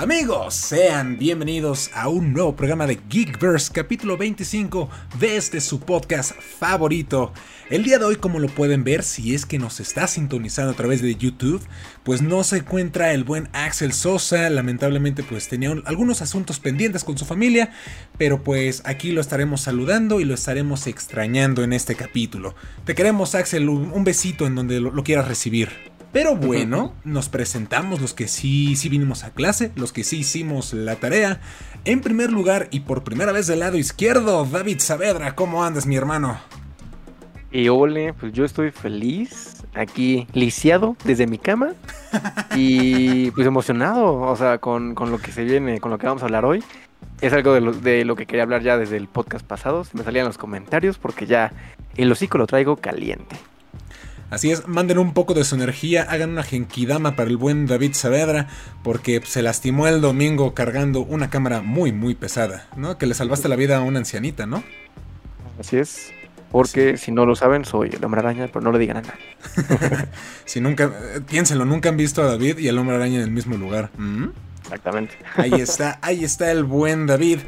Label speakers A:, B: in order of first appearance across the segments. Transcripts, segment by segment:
A: Amigos, sean bienvenidos a un nuevo programa de Geekverse, capítulo 25 de este su podcast favorito. El día de hoy, como lo pueden ver, si es que nos está sintonizando a través de YouTube, pues no se encuentra el buen Axel Sosa, lamentablemente pues tenía algunos asuntos pendientes con su familia, pero pues aquí lo estaremos saludando y lo estaremos extrañando en este capítulo. Te queremos Axel, un besito en donde lo, lo quieras recibir. Pero bueno, nos presentamos los que sí, sí vinimos a clase, los que sí hicimos la tarea. En primer lugar y por primera vez del lado izquierdo, David Saavedra, ¿cómo andas mi hermano?
B: Y ole, pues yo estoy feliz, aquí lisiado desde mi cama y pues emocionado, o sea, con, lo que se viene, con lo que vamos a hablar hoy. Es algo de lo, de lo que quería hablar ya desde el podcast pasado, se me salían los comentarios porque ya el hocico lo traigo caliente.
A: Así es, manden un poco de su energía, hagan una genkidama para el buen David Saavedra, porque se lastimó el domingo cargando una cámara muy, muy pesada, ¿no? Que le salvaste la vida a una ancianita, ¿no?
B: Así es. Porque si no lo saben, soy el hombre araña, pero no le digan a nadie.
A: si nunca, piénsenlo, nunca han visto a David y al hombre araña en el mismo lugar.
B: ¿Mm? Exactamente.
A: Ahí está, ahí está el buen David.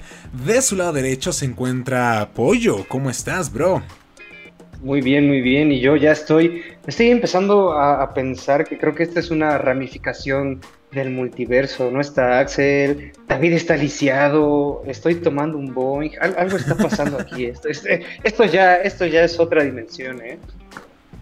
A: De su lado derecho se encuentra Pollo. ¿Cómo estás, bro?
C: Muy bien, muy bien. Y yo ya estoy, estoy empezando a, pensar que creo que esta es una ramificación del multiverso. No está Axel, David está lisiado, estoy tomando un Boeing, algo está pasando aquí. Esto, este, esto, ya, esto ya es otra dimensión, ¿eh?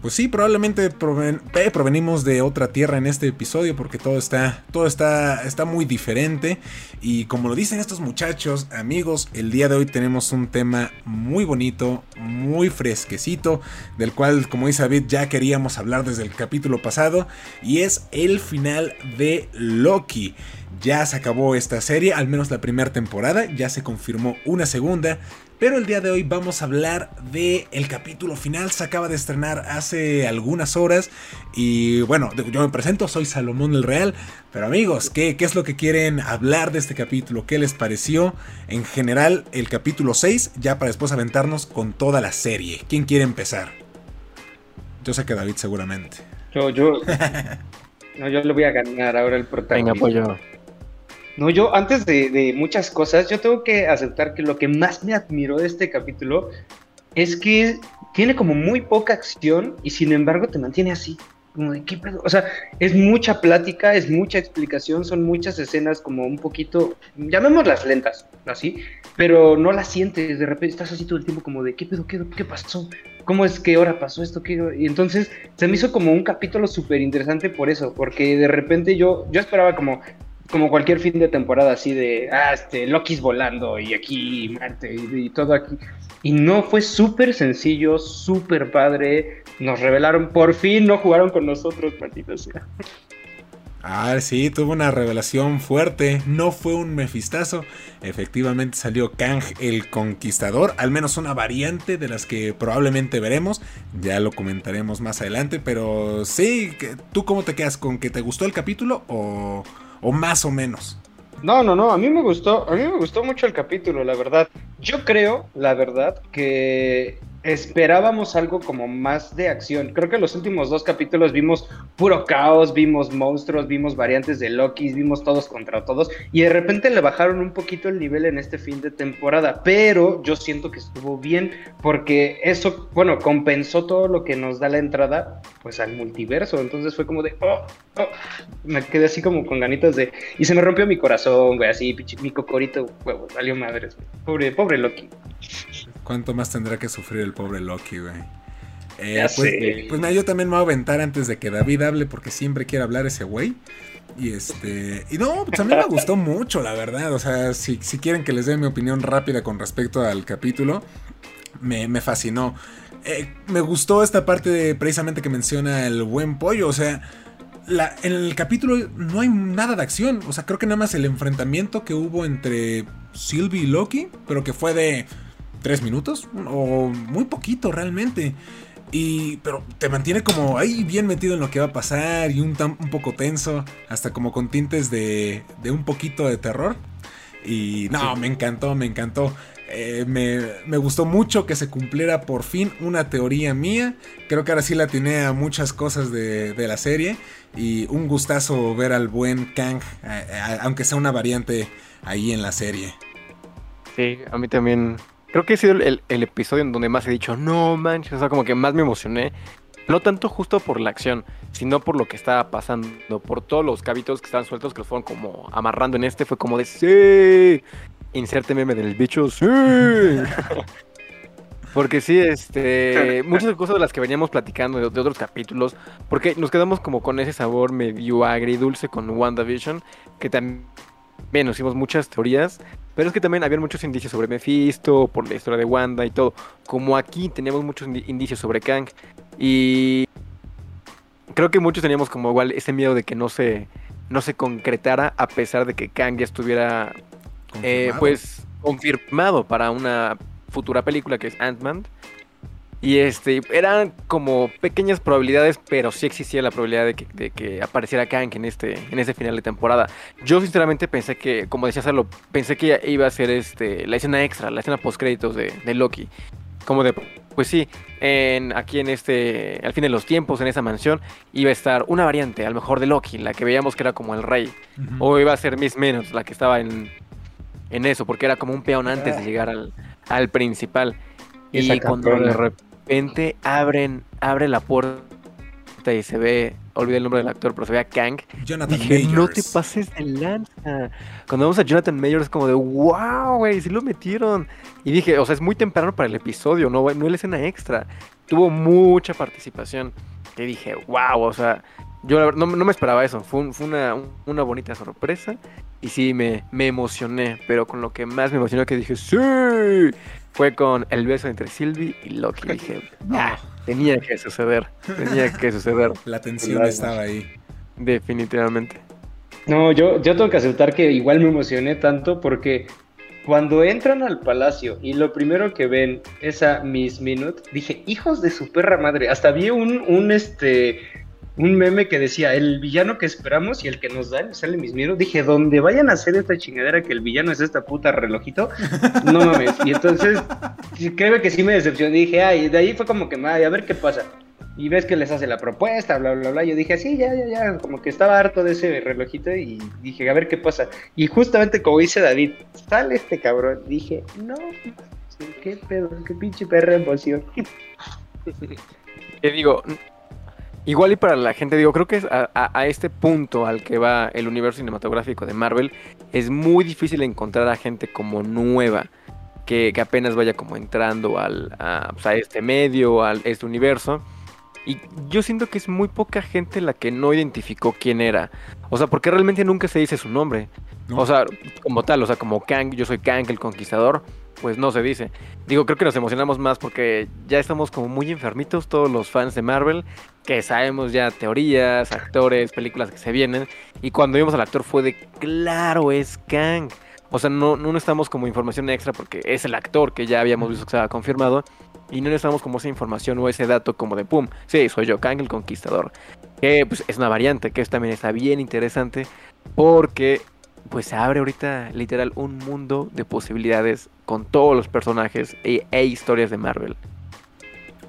A: Pues sí, probablemente eh, provenimos de otra tierra en este episodio porque todo está, todo está, está muy diferente. Y como lo dicen estos muchachos, amigos, el día de hoy tenemos un tema muy bonito, muy fresquecito, del cual, como dice David, ya queríamos hablar desde el capítulo pasado. Y es el final de Loki. Ya se acabó esta serie, al menos la primera temporada, ya se confirmó una segunda. Pero el día de hoy vamos a hablar del el capítulo final. Se acaba de estrenar hace algunas horas. Y bueno, yo me presento, soy Salomón el Real. Pero amigos, ¿qué, ¿qué, es lo que quieren hablar de este capítulo? ¿Qué les pareció en general el capítulo 6? Ya para después aventarnos con toda la serie. ¿Quién quiere empezar? Yo sé que David seguramente.
C: Yo, yo. no, yo le voy a ganar ahora el protagonista.
B: Venga, pues
C: no, yo antes de, muchas cosas, yo tengo que aceptar que lo que más me admiró de este capítulo es que tiene como muy poca acción y sin embargo te mantiene así. Como de, ¿qué? O sea, es mucha plática, es mucha explicación, son muchas escenas como un poquito, llamémoslas lentas, así, pero no las sientes, de repente estás así todo el tiempo como de, ¿qué pedo? ¿Qué, qué pasó? ¿Cómo es que ahora pasó esto? ¿Qué? Y entonces se me hizo como un capítulo súper interesante por eso, porque de repente yo, yo esperaba como, como cualquier fin de temporada así de, ah, este, Loki's volando y aquí Marte y, todo aquí. Y no, fue súper sencillo, súper padre. Nos revelaron, por fin no jugaron con nosotros, maldita sea.
A: Ah, sí, tuvo una revelación fuerte. No fue un mefistazo. Efectivamente salió Kang el Conquistador. Al menos una variante de las que probablemente veremos. Ya lo comentaremos más adelante. Pero sí, ¿tú cómo te quedas? ¿Con que te gustó el capítulo o.? O más o menos.
C: No, no, no, a mí me gustó, a mí me gustó mucho el capítulo, la verdad. Yo creo, la verdad, que esperábamos algo como más de acción. Creo que los últimos dos capítulos vimos puro caos, vimos monstruos, vimos variantes de Loki, vimos todos contra todos y de repente le bajaron un poquito el nivel en este fin de temporada, pero yo siento que estuvo bien porque eso, bueno, compensó todo lo que nos da la entrada pues al multiverso, entonces fue como de, oh, oh, me quedé así como con ganitas de, y se me rompió mi corazón, güey, así, mi cocorito, huevo, salió madres, pobre, pobre Loki.
A: ¿Cuánto más tendrá que sufrir el pobre Loki, güey? Eh, pues, pues nada, yo también me voy a aventar antes de que David hable porque siempre quiere hablar ese güey. Y este. Y no, pues a mí me gustó mucho, la verdad. O sea, si, quieren que les dé mi opinión rápida con respecto al capítulo, me, fascinó. Eh, me gustó esta parte de, precisamente que menciona el buen pollo. O sea, la, en el capítulo no hay nada de acción. O sea, creo que nada más el enfrentamiento que hubo entre Sylvie y Loki, pero que fue de tres minutos o muy poquito realmente. Y, pero te mantiene como ahí bien metido en lo que va a pasar y un, un poco tenso, hasta como con tintes de, de un poquito de terror. Y no, me encantó, me encantó. Eh, me, gustó mucho que se cumpliera por fin una teoría mía. Creo que ahora sí la tiene a muchas cosas de, la serie. Y un gustazo ver al buen Kang, aunque sea una variante ahí en la serie.
B: Sí, a mí también. Creo que ha sido el, episodio en donde más he dicho, no manches, o sea, como que más me emocioné. No tanto justo por la acción, sino por lo que estaba pasando, por todos los cabitos que estaban sueltos que los fueron como amarrando en este. Fue como de, sí, inserte meme del bicho, sí. Porque sí, este, muchas cosas de las que veníamos platicando de, otros capítulos, porque nos quedamos como con ese sabor medio agridulce con WandaVision, que también nos hicimos muchas teorías, pero es que también había muchos indicios sobre Mephisto, por la historia de Wanda y todo. Como aquí teníamos muchos indicios sobre Kang, y creo que muchos teníamos como igual ese miedo de que no se, no se concretara, a pesar de que Kang ya estuviera eh, pues confirmado para una futura película que es Ant-Man. Y este, eran como pequeñas probabilidades, pero sí existía la probabilidad de que, apareciera Kang en este, en ese final de temporada. Yo sinceramente pensé que, como decía Salo, pensé que iba a ser este, la escena extra, la escena post créditos de, de Loki. Como de, pues sí, en, aquí en este, al fin de los tiempos, en esa mansión, iba a estar una variante, a lo mejor de Loki, la que veíamos que era como el rey. O iba a ser Miss Minutes, la que estaba en, en eso, porque era como un peón antes de llegar al, al principal. Y cuando de repente abren, abre la puerta y se ve, olvidé el nombre del actor, pero se ve a Kang.
A: Jonathan
B: dije, no te pases de lanza. Cuando vemos a Jonathan Majors es como de, wow, güey, sí lo metieron. Y dije, o sea, es muy temprano para el episodio, no, no es la escena extra. Tuvo mucha participación. Que dije, wow, o sea, yo no, no me esperaba eso. Fue, fue una, una bonita sorpresa. Y sí, me, me emocioné, pero con lo que más me emocionó que dije, sí, fue con el beso entre Sylvie y Loki. Dije, ah, tenía que suceder, tenía que suceder.
A: La tensión estaba ahí.
B: Definitivamente.
C: No, yo, yo tengo que aceptar que igual me emocioné tanto porque cuando entran al palacio y lo primero que ven es a Miss Minute, dije, hijos de su perra madre. Hasta vi un, un este un meme que decía, el villano que esperamos y el que nos dan, sale mis miedos. Dije, donde vayan a hacer esta chingadera que el villano es esta puta relojito, no mames. Y entonces, creo que sí me decepcioné. Dije, ay, de ahí fue como que, ay, a ver qué pasa. Y ves que les hace la propuesta, bla, bla, bla. Yo dije, sí, ya, ya, ya. Como que estaba harto de ese relojito y dije, a ver qué pasa. Y justamente como dice David, sale este cabrón. Dije, no, qué pedo, qué pinche perra emoción.
B: Te digo, Igual y para la gente, digo, creo que es a, este punto al que va el universo cinematográfico de Marvel, es muy difícil encontrar a gente como nueva, que, apenas vaya como entrando al, pues, a, este medio, a este universo. Y yo siento que es muy poca gente la que no identificó quién era. O sea, porque realmente nunca se dice su nombre. O sea, como tal, o sea, como Kang, yo soy Kang el Conquistador pues no se dice. Digo, creo que nos emocionamos más porque ya estamos como muy enfermitos todos los fans de Marvel, que sabemos ya teorías, actores, películas que se vienen, y cuando vimos al actor fue de, claro, es Kang. O sea, no, no necesitamos como información extra porque es el actor que ya habíamos visto que estaba confirmado, y no necesitamos como esa información o ese dato como de, pum, sí, soy yo, Kang el Conquistador. Que pues es una variante, que también está bien interesante, porque pues se abre ahorita literal un mundo de posibilidades con todos los personajes e, e, historias de Marvel.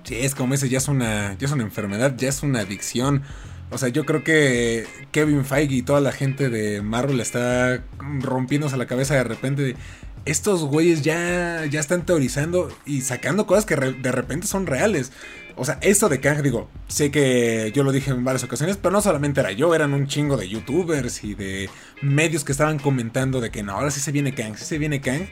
A: Sí, es como ese, ya es una, ya es una enfermedad, ya es una adicción. O sea, yo creo que Kevin Feige y toda la gente de Marvel está rompiéndose la cabeza de repente. estos güeyes ya, ya están teorizando y sacando cosas que de repente son reales. O sea, esto de Kang, digo, sé que yo lo dije en varias ocasiones, pero no solamente era yo, eran un chingo de youtubers y de medios que estaban comentando de que no, ahora sí se viene Kang, sí se viene Kang,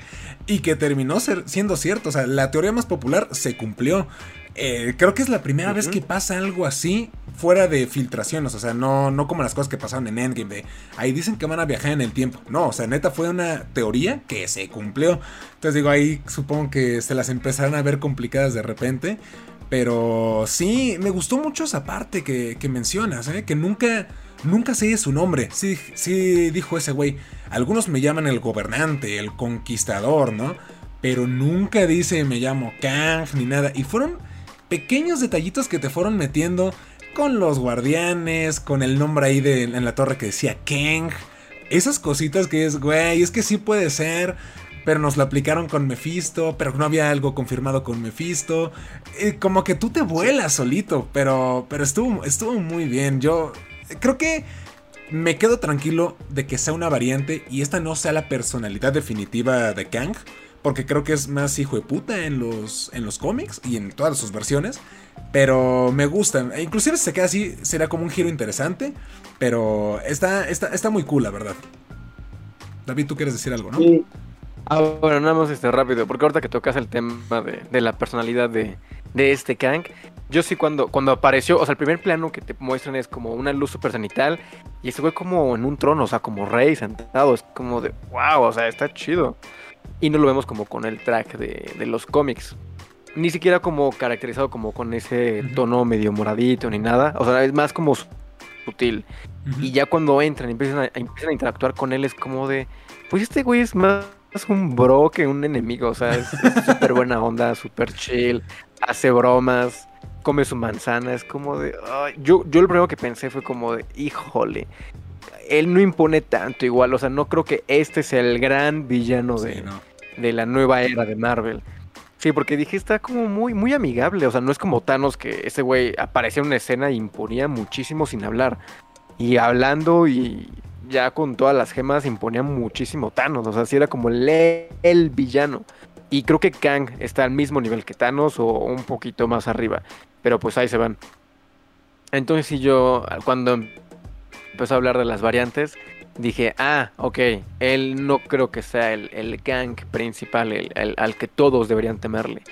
A: y que terminó ser, siendo cierto. O sea, la teoría más popular se cumplió. Eh, creo que es la primera vez que pasa algo así fuera de filtraciones, o sea, no, no como las cosas que pasaron en Endgame, de ahí dicen que van a viajar en el tiempo. No, o sea, neta fue una teoría que se cumplió. Entonces digo, ahí supongo que se las empezaron a ver complicadas de repente. Pero sí, me gustó mucho esa parte que, mencionas, ¿eh? que nunca, nunca sé su nombre. Sí, sí dijo ese güey. Algunos me llaman el gobernante, el conquistador, ¿no? Pero nunca dice me llamo Kang ni nada. Y fueron pequeños detallitos que te fueron metiendo con los guardianes, con el nombre ahí en la torre que decía Kang. Esas cositas que es, güey, es que sí puede ser pero nos lo aplicaron con Mephisto, pero no había algo confirmado con Mephisto. como que tú te vuelas solito, pero, pero estuvo, estuvo muy bien. Yo creo que me quedo tranquilo de que sea una variante y esta no sea la personalidad definitiva de Kang, porque creo que es más hijo de puta en los, en los cómics y en todas sus versiones. Pero me gustan. E inclusive si se queda así, será como un giro interesante. Pero está, está, está muy cool, la verdad. David, tú quieres decir algo, ¿no?
B: Ah, bueno, nada más este rápido, porque ahorita que tocas el tema de, la personalidad de, este Kang, yo sí cuando, cuando apareció, o sea, el primer plano que te muestran es como una luz super cenital y ese güey como en un trono, o sea, como rey sentado, es como de, wow, o sea, está chido. Y no lo vemos como con el track de, de los cómics. Ni siquiera como caracterizado como con ese tono medio moradito ni nada, o sea, es más como sutil. Y ya cuando entran y empiezan a, empiezan a interactuar con él es como de, pues este güey es más es un bro que un enemigo, o sea, es súper buena onda, súper chill, hace bromas, come su manzana, es como de... yo, yo lo primero que pensé fue como de, híjole, él no impone tanto igual, o sea, no creo que este sea el gran villano de, de la nueva era de Marvel. Sí, porque dije, está como muy, muy amigable, o sea, no es como Thanos que ese güey aparecía en una escena y imponía muchísimo sin hablar. Y hablando y ya con todas las gemas imponía muchísimo Thanos. O sea, sí era como el, el villano. Y creo que Kang está al mismo nivel que Thanos o un poquito más arriba. Pero pues ahí se van. Entonces si yo, cuando empezó a hablar de las variantes, dije, ah, ok, él no creo que sea el, el Kang principal, el, al que todos deberían temerle.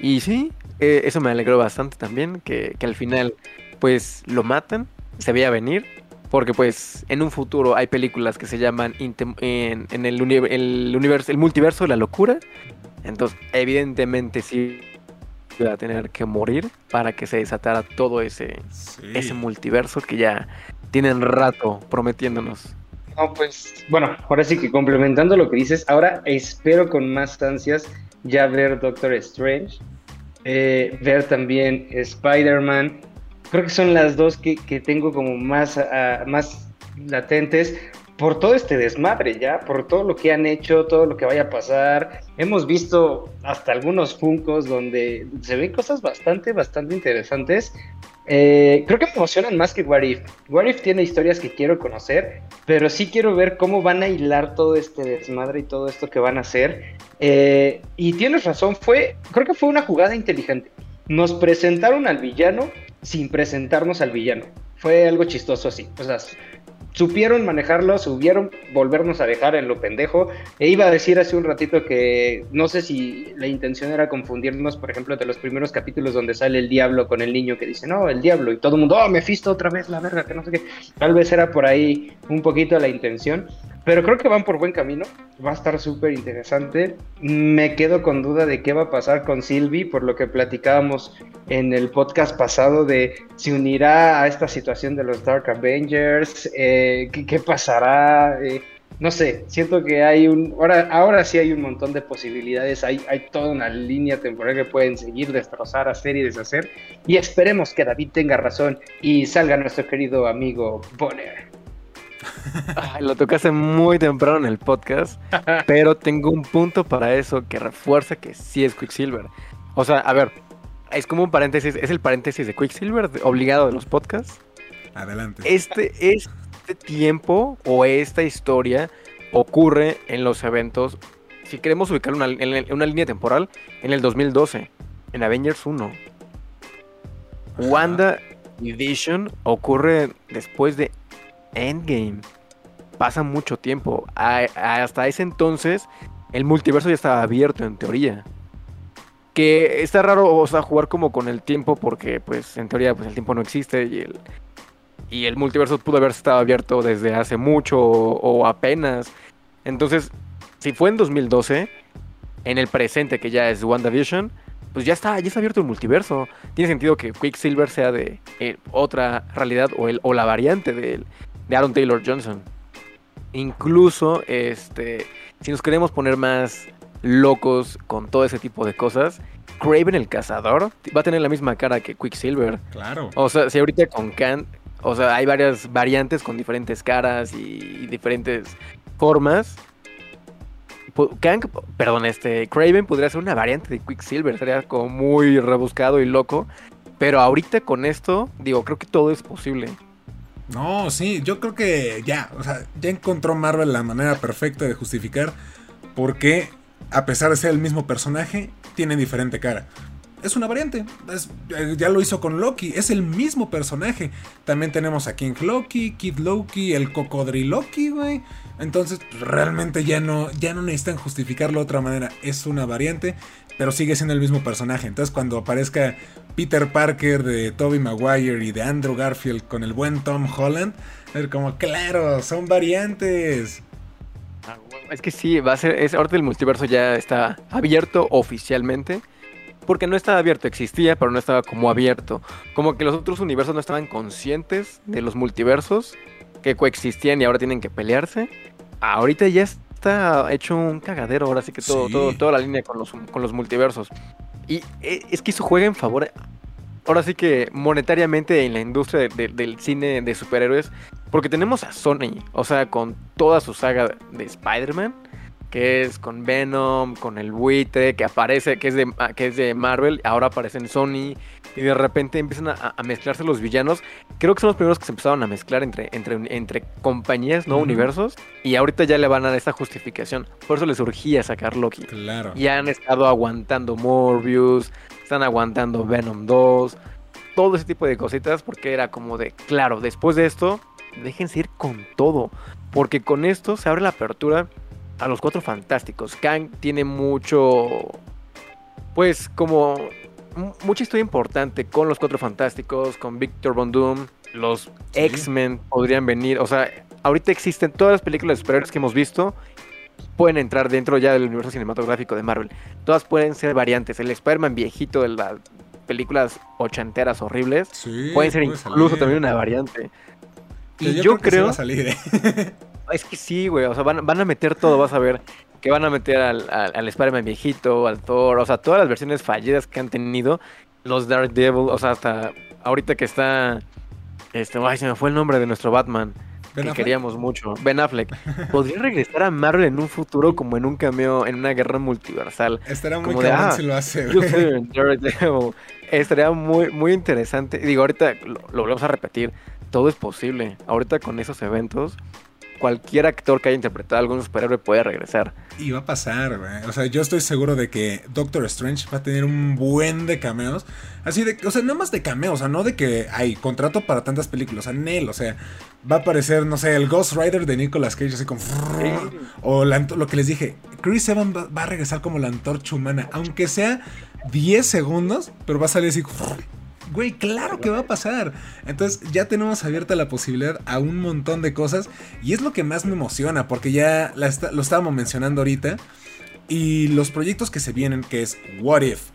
B: Y sí, eh, eso me alegró bastante también, que, que al final pues lo matan, se veía venir, porque pues en un futuro hay películas que se llaman en, el, universo, el multiverso de la locura. Entonces, evidentemente sí iba a tener que morir para que se desatara todo ese, ese multiverso que ya tienen rato prometiéndonos.
C: No, pues, bueno, ahora sí que complementando lo que dices, ahora espero con más ansias ya ver Doctor Strange, eh, ver también Spider-Man, creo que son las dos que, tengo como más, ah, más latentes por todo este desmadre ya, por todo lo que han hecho, todo lo que vaya a pasar. Hemos visto hasta algunos funcos donde se ven cosas bastante, bastante interesantes. Eh, creo que me emocionan más que What If. What If tiene historias que quiero conocer, pero sí quiero ver cómo van a hilar todo este desmadre y todo esto que van a hacer. Eh, y tienes razón, fue, creo que fue una jugada inteligente. Nos presentaron al villano sin presentarnos al villano. Fue algo chistoso así. O sea, supieron manejarlo, subieron volvernos a dejar en lo pendejo. E iba a decir hace un ratito que no sé si la intención era confundirnos, por ejemplo, de los primeros capítulos donde sale el diablo con el niño que dice, no, el diablo, y todo el mundo, oh, me fisto otra vez, la verga, que no sé qué. Tal vez era por ahí un poquito la intención. Pero creo que van por buen camino. Va a estar súper interesante. Me quedo con duda de qué va a pasar con Sylvie, por lo que platicábamos en el podcast pasado de si unirá a esta situación de los Dark Avengers, eh, ¿qué, pasará. Eh, no sé, siento que hay un. Ahora, ahora sí hay un montón de posibilidades. Hay, hay toda una línea temporal que pueden seguir, destrozar, hacer y deshacer. Y esperemos que David tenga razón y salga nuestro querido amigo Bonner
B: lo tocaste muy temprano en el podcast, pero tengo un punto para eso que refuerza que sí es Quicksilver. O sea, a ver, es como un paréntesis, es el paréntesis de Quicksilver obligado de los podcasts.
A: Adelante.
B: Este, este tiempo o esta historia ocurre en los eventos, si queremos ubicar una, en una línea temporal, en el 2012, en Avengers 1. Wanda y Vision ocurre después de Endgame. Pasa mucho tiempo. hasta ese entonces, el multiverso ya estaba abierto en teoría. Que está raro, o sea, jugar como con el tiempo, porque, pues, en teoría, pues el tiempo no existe y el, y el multiverso pudo haber estado abierto desde hace mucho o, apenas. Entonces, si fue en 2012, en el presente, que ya es WandaVision, pues ya está, ya está abierto el multiverso. Tiene sentido que Quicksilver sea de eh, otra realidad o, el, o la variante de él de Aaron Taylor Johnson. Incluso, este, si nos queremos poner más locos con todo ese tipo de cosas, Craven el cazador va a tener la misma cara que Quicksilver.
A: Claro.
B: O sea, si ahorita con Khan, o sea, hay varias variantes con diferentes caras y diferentes formas. Kang, perdón, este, Craven podría ser una variante de Quicksilver, sería como muy rebuscado y loco. Pero ahorita con esto, digo, creo que todo es posible.
A: No, sí, yo creo que ya, o sea, ya encontró Marvel la manera perfecta de justificar por qué, a pesar de ser el mismo personaje, tiene diferente cara. Es una variante, eh, ya lo hizo con Loki, es el mismo personaje. También tenemos a King Loki, Kid Loki, el Cocodriloki, güey. Entonces, realmente ya no, ya no necesitan justificarlo de otra manera. Es una variante, pero sigue siendo el mismo personaje. Entonces, cuando aparezca Peter Parker de Tobey Maguire y de Andrew Garfield con el buen Tom Holland, es como, claro, son variantes.
B: Ah, es que sí, va a ser. Es, ahorita el multiverso ya está abierto oficialmente. Porque no estaba abierto, existía, pero no estaba como abierto. Como que los otros universos no estaban conscientes de los multiversos que coexistían y ahora tienen que pelearse. Ahorita ya está hecho un cagadero, ahora sí que todo, todo toda la línea con los, con los multiversos. Y e, es que eso juega en favor, ahora sí que monetariamente en la industria del cine de superhéroes, porque tenemos a Sony, o sea, con toda su saga de Spider-Man que es con Venom, con el buitre, que aparece, que es de, ah, que es de Marvel, ahora aparece en Sony, y de repente empiezan a, mezclarse los villanos. Creo que son los primeros que se empezaron a mezclar entre, entre, entre compañías, no universos, y ahorita ya le van a dar esta justificación. Por eso les urgía sacar Loki.
A: Claro.
B: Y han estado aguantando Morbius, están aguantando Venom 2, todo ese tipo de cositas, porque era como de, claro, después de esto, déjense ir con todo, porque con esto se abre la apertura a los cuatro fantásticos. Kang tiene mucho, pues como mucha historia importante con los cuatro fantásticos, con Victor Von Doom, los X-Men podrían venir, o sea, ahorita existen todas las películas de superhéroes que hemos visto pueden entrar dentro ya del universo cinematográfico de Marvel. Todas pueden ser variantes. El Spider-Man viejito de las películas ochenteras horribles pueden ser incluso también una variante.
A: Y yo, creo, ¿eh?
B: Es que sí, güey. O sea, van, van, a meter todo, vas a ver. Que van a meter al, al, Spider-Man viejito, al Thor, o sea, todas las versiones fallidas que han tenido. Los Dark Devil, o sea, hasta ahorita que está. Este, ay, se me fue el nombre de nuestro Batman. que queríamos mucho. Ben Affleck. Podría regresar a Marvel en un futuro como en un cameo, en una guerra multiversal.
A: Estaría muy cabrón ah, si lo hace,
B: Estaría muy, muy interesante. Digo, ahorita lo, lo volvemos a repetir. Todo es posible. Ahorita con esos eventos cualquier actor que haya interpretado a algún superhéroe puede regresar.
A: Y va a pasar, güey. O sea, yo estoy seguro de que Doctor Strange va a tener un buen de cameos. Así de, o sea, no más de cameos, o sea, no de que hay contrato para tantas películas, o sea, Nel, o sea, va a aparecer, no sé, el Ghost Rider de Nicolas Cage, así como... O lo que les dije, Chris Evans va, a regresar como la antorcha humana, aunque sea 10 segundos, pero va a salir así... Güey, claro que va a pasar. Entonces ya tenemos abierta la posibilidad a un montón de cosas. Y es lo que más me emociona, porque ya lo estábamos mencionando ahorita. Y los proyectos que se vienen, que es What If,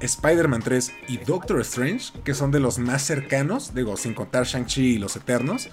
A: Spider-Man 3 y Doctor Strange, que son de los más cercanos, digo, sin contar Shang-Chi y los Eternos.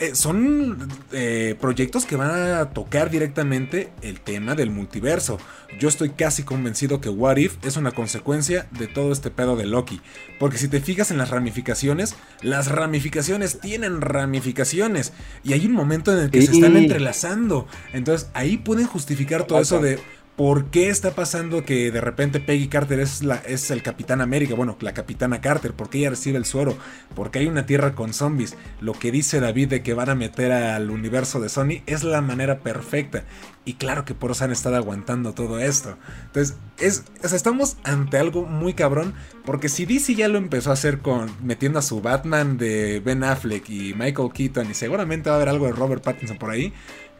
A: Eh, son eh, proyectos que van a tocar directamente el tema del multiverso. Yo estoy casi convencido que What If es una consecuencia de todo este pedo de Loki. Porque si te fijas en las ramificaciones, las ramificaciones tienen ramificaciones. Y hay un momento en el que se están entrelazando. Entonces ahí pueden justificar todo eso de ¿Por qué está pasando que de repente Peggy Carter es, la, es el Capitán América? Bueno, la Capitana Carter, ¿por qué ella recibe el suero? Porque hay una tierra con zombies. Lo que dice David de que van a meter al universo de Sony es la manera perfecta. Y claro que por eso han estado aguantando todo esto. Entonces, es, estamos ante algo muy cabrón. Porque si DC ya lo empezó a hacer con metiendo a su Batman de Ben Affleck y Michael Keaton, y seguramente va a haber algo de Robert Pattinson por ahí.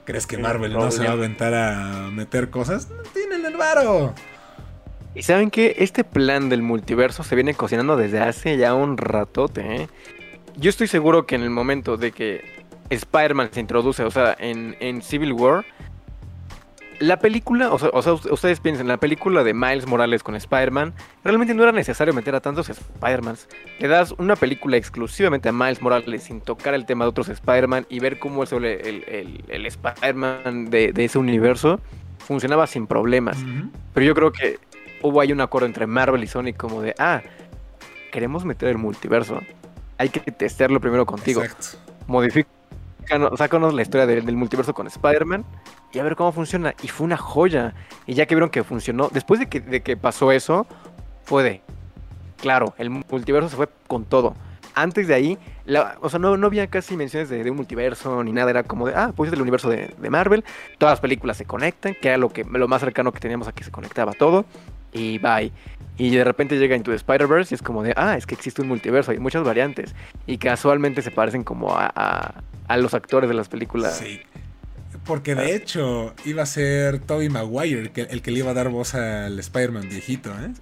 A: ¿Crees que Marvel no, se va a aventar a meter cosas? No tienen el varo.
B: Y saben que este plan del multiverso se viene cocinando desde hace ya un ratote. ¿eh? Yo estoy seguro que en el momento de que Spider-Man se introduce, o sea, en, en Civil War, la película, o sea, ustedes piensen, la película de Miles Morales con Spider-Man, realmente no era necesario meter a tantos Spider-Mans. Le das una película exclusivamente a Miles Morales sin tocar el tema de otros Spider-Man y ver cómo el, el, el, Spider-Man de, ese universo funcionaba sin problemas. Pero yo creo que hubo ahí un acuerdo entre Marvel y Sony como de, ah, queremos meter el multiverso. Hay que testearlo primero contigo. Exacto. Modifica sácanos, la historia del, multiverso con Spider-Man y a ver cómo funciona. Y fue una joya. Y ya que vieron que funcionó, después de que, pasó eso, fue de, claro, el multiverso se fue con todo. Antes de ahí, o sea, no, no había casi menciones de, un multiverso ni nada. Era como de, ah, pues es el universo de, Marvel. Todas las películas se conectan, que era lo, que, lo más cercano que teníamos a que se conectaba todo. Y bye. Y de repente llega Into the Spider-Verse y es como de, ah, es que existe un multiverso, hay muchas variantes. Y casualmente se parecen como a- a los actores de las películas.
A: Sí. Porque de hecho iba a ser Tobey Maguire el que, el que le iba a dar voz al Spider-Man viejito, ¿eh?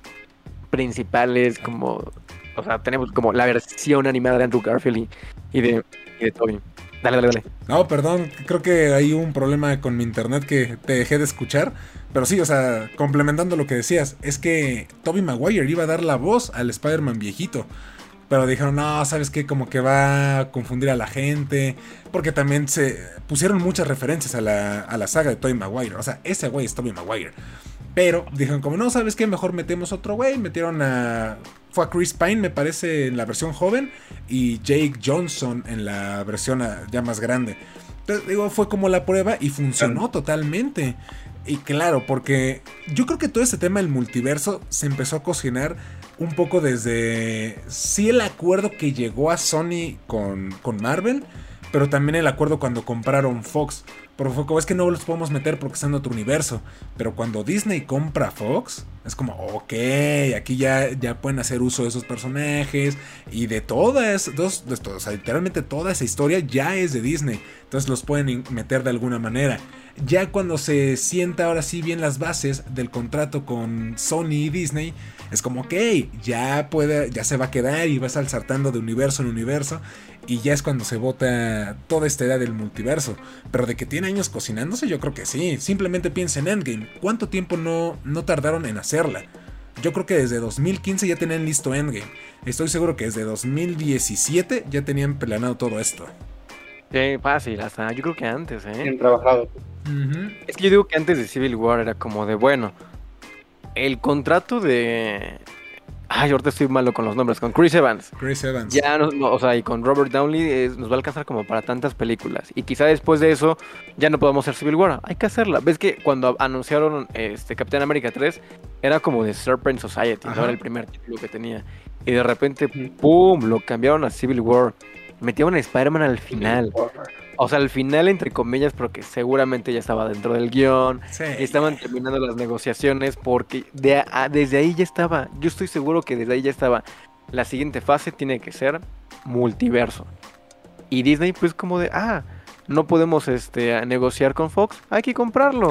B: principales, como, o sea, tenemos como la versión animada de Andrew Garfield y, y de, y de Toby. Dale, dale, dale.
A: No, perdón, creo que hay un problema con mi internet que te dejé de escuchar. Pero sí, o sea, complementando lo que decías, es que Tobey Maguire iba a dar la voz al Spider-Man viejito. Pero dijeron, no, ¿sabes qué? Como que va a confundir a la gente. Porque también se pusieron muchas referencias a la, a la saga de Tobey Maguire. O sea, ese güey es Tobey Maguire. Pero dijeron como, no, ¿sabes qué? Mejor metemos otro güey. Metieron a... Fue a Chris Pine, me parece, en la versión joven. Y Jake Johnson en la versión ah, ya más grande. Entonces, digo, fue como la prueba y funcionó totalmente. Y claro, porque yo creo que todo este tema del multiverso se empezó a cocinar un poco desde... Sí el acuerdo que llegó a Sony con, con Marvel, pero también el acuerdo cuando compraron Fox. Porque fue es que no los podemos meter porque están en otro universo. Pero cuando Disney compra Fox, es como, ok, aquí ya, ya pueden hacer uso de esos personajes. Y de todas, dos, de todo, o sea, literalmente toda esa historia ya es de Disney. Entonces los pueden meter de alguna manera. Ya cuando se sienta ahora sí bien las bases del contrato con Sony y Disney, es como, ok, ya puede, ya se va a quedar y va a estar saltando de universo en universo. Y ya es cuando se vota toda esta idea del multiverso. Pero de que tiene años cocinándose, yo creo que sí. Simplemente piensa en Endgame. ¿Cuánto tiempo no, no tardaron en hacerla? Yo creo que desde 2015 ya tenían listo Endgame. Estoy seguro que desde 2017 ya tenían planeado todo esto.
B: Sí, fácil, hasta yo creo que antes, ¿eh?
C: Bien trabajado.
B: Es que yo digo que antes de Civil War era como de, bueno, el contrato de... Ay, ahorita estoy malo con los nombres, con Chris Evans.
A: Chris Evans.
B: Ya, no, no, o sea, y con Robert Downey eh, nos va a alcanzar como para tantas películas. Y quizá después de eso ya no podamos hacer Civil War. Hay que hacerla. ¿Ves que cuando anunciaron este Capitán América 3 era como de Serpent Society,
A: Ajá.
B: ¿no? Era el primer título que tenía. Y de repente, ¡pum! Lo cambiaron a Civil War. Metieron a Spider-Man al final. O sea, al final, entre comillas, porque seguramente ya estaba dentro del guion.
A: Sí.
B: Estaban terminando las negociaciones porque de a- desde ahí ya estaba. Yo estoy seguro que desde ahí ya estaba. La siguiente fase tiene que ser multiverso. Y Disney, pues, como de, ah, no podemos este, negociar con Fox, hay que comprarlo.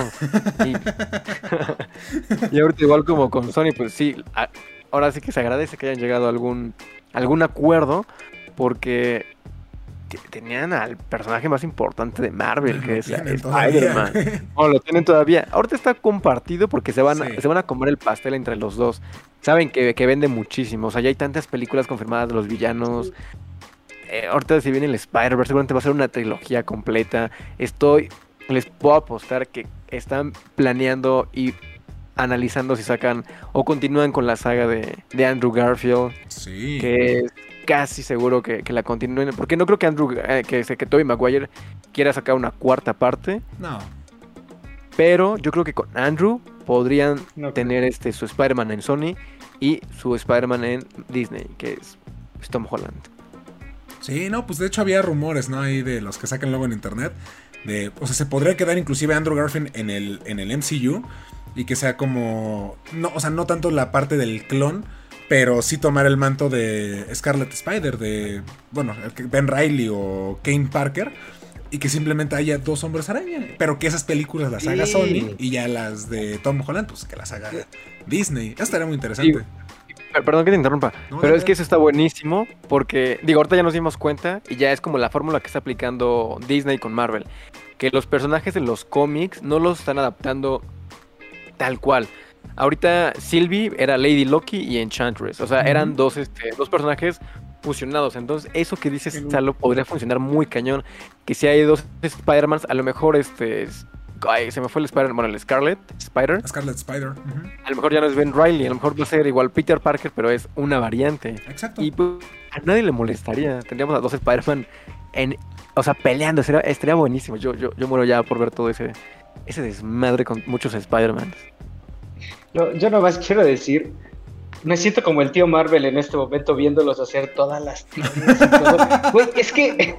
B: y, y ahorita, igual como con Sony, pues sí, a- ahora sí que se agradece que hayan llegado a algún, algún acuerdo porque. te- Tenían al personaje más importante de Marvel, que es. Spider-Man. No, lo tienen todavía. Ahorita está compartido porque se van,
A: Sí.
B: se van a comer el pastel entre los dos. Saben que, que vende muchísimo. O sea, ya hay tantas películas confirmadas de los villanos. Eh, ahorita si viene el Spider-Verse, seguramente va a ser una trilogía completa. Estoy, les puedo apostar que están planeando y analizando si sacan o continúan con la saga de, de Andrew Garfield,
A: Sí.
B: que es casi seguro que, que la continúen. Porque no creo que Andrew, eh, que, que Tobey Maguire quiera sacar una cuarta parte.
A: No.
B: Pero yo creo que con Andrew podrían
C: No,
B: tener este su Spider-Man en Sony y su Spider-Man en Disney, que es es Tom Holland.
A: Sí, no, pues de hecho había rumores, ¿no? Ahí de los que sacan luego en internet. De, o sea, se podría quedar inclusive Andrew Garfield en el, en el MCU. Y que sea como. No, o sea, no tanto la parte del clon. Pero sí tomar el manto de Scarlet Spider. De. Bueno, Ben Riley o Kane Parker. Y que simplemente haya dos hombres araña. Pero que esas películas las haga
C: Sí.
A: Sony. Y ya las de Tom Holland, pues que las haga Disney. Eso estaría muy interesante.
B: Per- Perdón que te interrumpa,
A: No,
B: pero es que eso está buenísimo porque, digo, ahorita ya nos dimos cuenta y ya es como la fórmula que está aplicando Disney con Marvel, que los personajes de los cómics no los están adaptando tal cual. Ahorita Sylvie era Lady Loki y Enchantress, o sea, eran dos, este, dos personajes fusionados, entonces eso que dices. Salo, podría funcionar muy cañón, que si hay dos Spider-Mans, a lo mejor este, es- ay, se me fue el Spider, bueno, el Scarlet Spider.
A: Scarlet Spider.
B: A lo mejor ya no es Ben Riley, a lo mejor va a ser igual Peter Parker, pero es una variante.
A: Exacto.
B: Y pues, a nadie le molestaría. Tendríamos a dos Spider-Man en, o sea, peleando. Sería, estaría buenísimo. Yo, yo, yo muero ya por ver todo ese, ese desmadre con muchos Spider-Man.
C: Yo, yo nomás quiero decir, me siento como el tío Marvel en este momento viéndolos hacer todas las teorías y todo. Güey, es que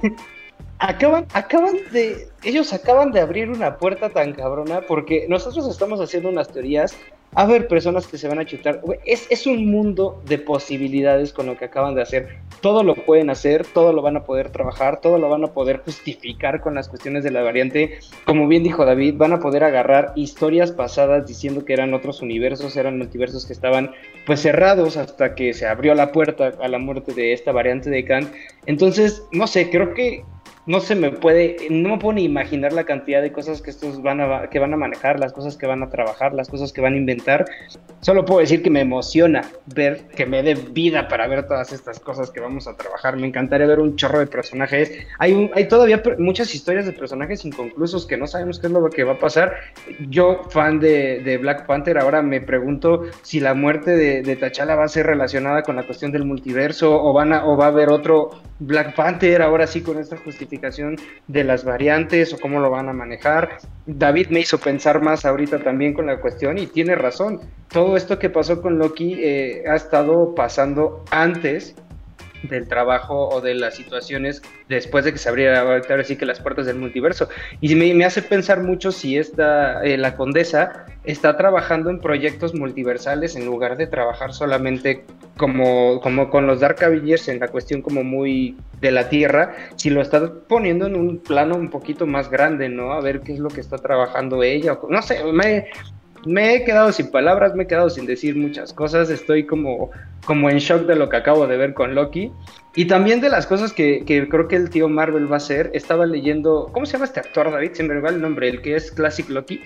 C: acaban, acaban de, ellos acaban de abrir una puerta tan cabrona porque nosotros estamos haciendo unas teorías. A ver, personas que se van a chutar. Es, es un mundo de posibilidades con lo que acaban de hacer. Todo lo pueden hacer, todo lo van a poder trabajar, todo lo van a poder justificar con las cuestiones de la variante. Como bien dijo David, van a poder agarrar historias pasadas diciendo que eran otros universos, eran multiversos que estaban pues cerrados hasta que se abrió la puerta a la muerte de esta variante de Khan. Entonces, no sé, creo que no se me puede, no me puedo ni imaginar la cantidad de cosas que estos van a, que van a manejar, las cosas que van a trabajar, las cosas que van a inventar. Solo puedo decir que me emociona ver, que me dé vida para ver todas estas cosas que vamos a trabajar. Me encantaría ver un chorro de personajes. Hay, hay todavía muchas historias de personajes inconclusos que no sabemos qué es lo que va a pasar. Yo, fan de, de Black Panther, ahora me pregunto si la muerte de, de T'Challa va a ser relacionada con la cuestión del multiverso o, van a, o va a haber otro Black Panther ahora sí con esta justificación de las variantes o cómo lo van a manejar. David me hizo pensar más ahorita también con la cuestión y tiene razón. Todo esto que pasó con Loki eh, ha estado pasando antes del trabajo o de las situaciones después de que se abriera ahora que las puertas del multiverso. Y me, me hace pensar mucho si esta, eh, la condesa está trabajando en proyectos multiversales en lugar de trabajar solamente como, como con los Dark Avengers en la cuestión como muy de la Tierra, si lo está poniendo en un plano un poquito más grande, ¿no? A ver qué es lo que está trabajando ella. No sé, me, me he quedado sin palabras, me he quedado sin decir muchas cosas, estoy como, como en shock de lo que acabo de ver con Loki. Y también de las cosas que, que creo que el tío Marvel va a hacer, estaba leyendo, ¿cómo se llama este actor, David? Se me va el nombre, el que es Classic Loki.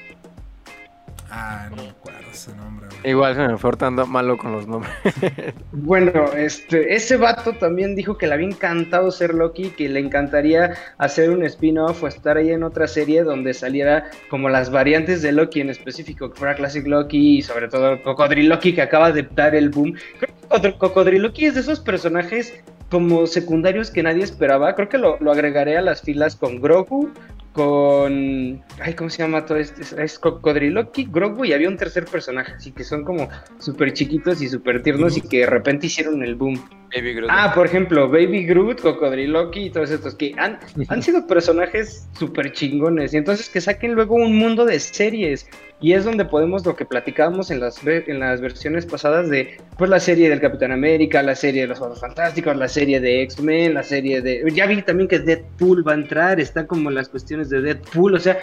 A: Ah, no me acuerdo ese nombre.
B: Igual se me fue tanto malo con los nombres.
C: bueno, este, ese vato también dijo que le había encantado ser Loki, que le encantaría hacer un spin-off o estar ahí en otra serie donde saliera como las variantes de Loki en específico, que fuera Classic Loki y sobre todo Cocodriloki que acaba de dar el boom. Creo que Cocodriloki es de esos personajes como secundarios que nadie esperaba. Creo que lo, lo agregaré a las filas con Grogu, con. Ay, ¿cómo se llama todo este? Es Cocodriloqui, Grogu y había un tercer personaje, así que son como súper chiquitos y súper tiernos y que de repente hicieron el boom.
B: Baby Groot.
C: Ah, por ejemplo, Baby Groot, Cocodriloqui y todos estos que han, han sido personajes súper chingones. Y entonces que saquen luego un mundo de series. Y es donde podemos lo que platicábamos en las, en las versiones pasadas de pues la serie del Capitán América, la serie de los Juegos Fantásticos, la serie de X-Men, la serie de... Ya vi también que Deadpool va a entrar, está como las cuestiones de Deadpool, o sea,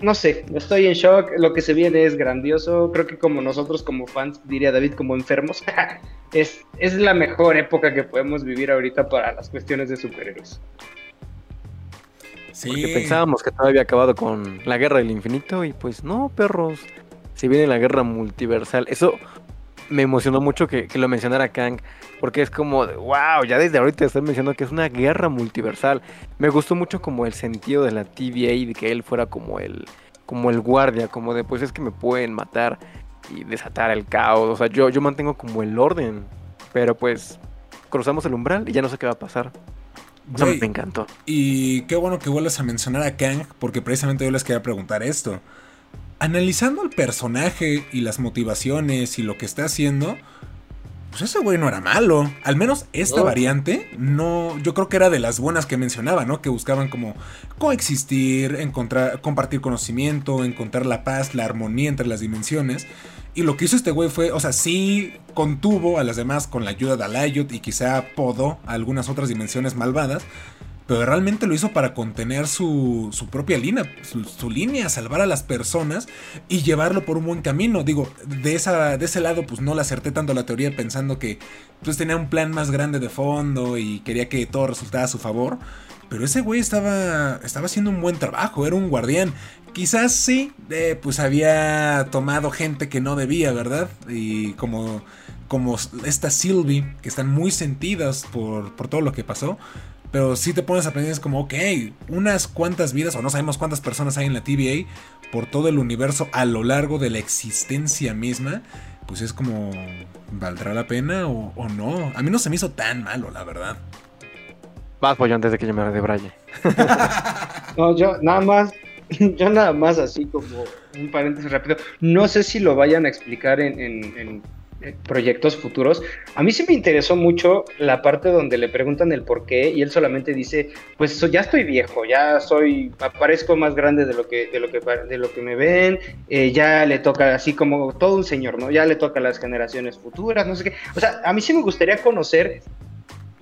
C: no sé, estoy en shock, lo que se viene es grandioso, creo que como nosotros como fans, diría David, como enfermos, es, es la mejor época que podemos vivir ahorita para las cuestiones de superhéroes.
B: Sí. Porque pensábamos que todo había acabado con la guerra del infinito y pues no, perros. Si viene la guerra multiversal. Eso me emocionó mucho que, que lo mencionara Kang. Porque es como, wow, ya desde ahorita estoy mencionando que es una guerra multiversal. Me gustó mucho como el sentido de la TVA y de que él fuera como el, como el guardia, como de pues es que me pueden matar y desatar el caos. O sea, yo, yo mantengo como el orden. Pero pues cruzamos el umbral y ya no sé qué va a pasar. Eso me encantó.
A: Y qué bueno que vuelvas a mencionar a Kang, porque precisamente yo les quería preguntar esto. Analizando al personaje y las motivaciones y lo que está haciendo, pues ese güey no era malo. Al menos esta
C: No.
A: variante, no. Yo creo que era de las buenas que mencionaba, ¿no? Que buscaban como coexistir, encontrar, compartir conocimiento, encontrar la paz, la armonía entre las dimensiones. Y lo que hizo este güey fue, o sea, sí contuvo a las demás con la ayuda de Alayut y quizá podó a algunas otras dimensiones malvadas. Pero realmente lo hizo para contener su, su propia línea, su, línea, salvar a las personas y llevarlo por un buen camino. Digo, de, esa, de ese lado, pues no le acerté tanto la teoría pensando que pues tenía un plan más grande de fondo y quería que todo resultara a su favor. Pero ese güey estaba, estaba haciendo un buen trabajo, era un guardián. Quizás sí, eh, pues había tomado gente que no debía, ¿verdad? Y como, como esta Sylvie, que están muy sentidas por, por todo lo que pasó. Pero si te pones a pensar, es como, ok, unas cuantas vidas, o no sabemos cuántas personas hay en la TVA, por todo el universo a lo largo de la existencia misma, pues es como, ¿valdrá la pena o, o no? A mí no se me hizo tan malo, la verdad.
B: Vas, pollo, antes de que yo me de Braille.
C: no, yo nada más, yo nada más así como un paréntesis rápido. No sé si lo vayan a explicar en, en, proyectos futuros. A mí sí me interesó mucho la parte donde le preguntan el por qué y él solamente dice, pues ya estoy viejo, ya soy, aparezco más grande de lo que, de lo que, de lo que me ven, eh, ya le toca así como todo un señor, ¿no? Ya le toca a las generaciones futuras, no sé qué. O sea, a mí sí me gustaría conocer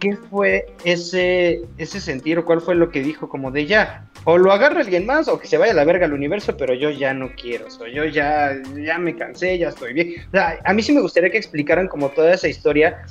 C: qué fue ese, ese sentir o cuál fue lo que dijo como de ya, o lo agarra alguien más o que se vaya a la verga al universo, pero yo ya no quiero, o yo ya, ya me cansé, ya estoy bien. O sea, a mí sí me gustaría que explicaran como toda esa historia,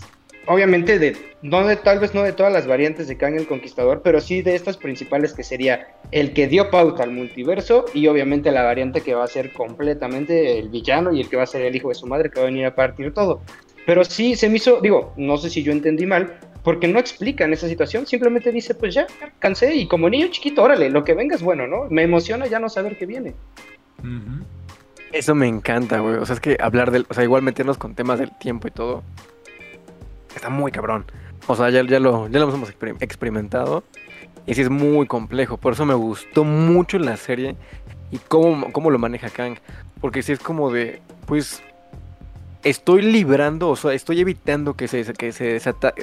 C: obviamente de, no de, tal vez no de todas las variantes de Kang el Conquistador, pero sí de estas principales que sería el que dio pauta al multiverso y obviamente la variante que va a ser completamente el villano y el que va a ser el hijo de su madre que va a venir a partir todo. Pero sí se me hizo, digo, no sé si yo entendí mal, porque no explican esa situación, simplemente dice, pues ya, cansé y como niño chiquito, órale, lo que venga es bueno, ¿no? Me emociona ya no saber qué viene.
B: Eso me encanta, güey. O sea, es que hablar del, o sea, igual meternos con temas del tiempo y todo, está muy cabrón. O sea, ya, ya, lo, ya lo hemos experimentado y sí es muy complejo. Por eso me gustó mucho la serie y cómo, cómo lo maneja Kang. Porque sí es como de, pues, estoy librando, o sea, estoy evitando que se, que se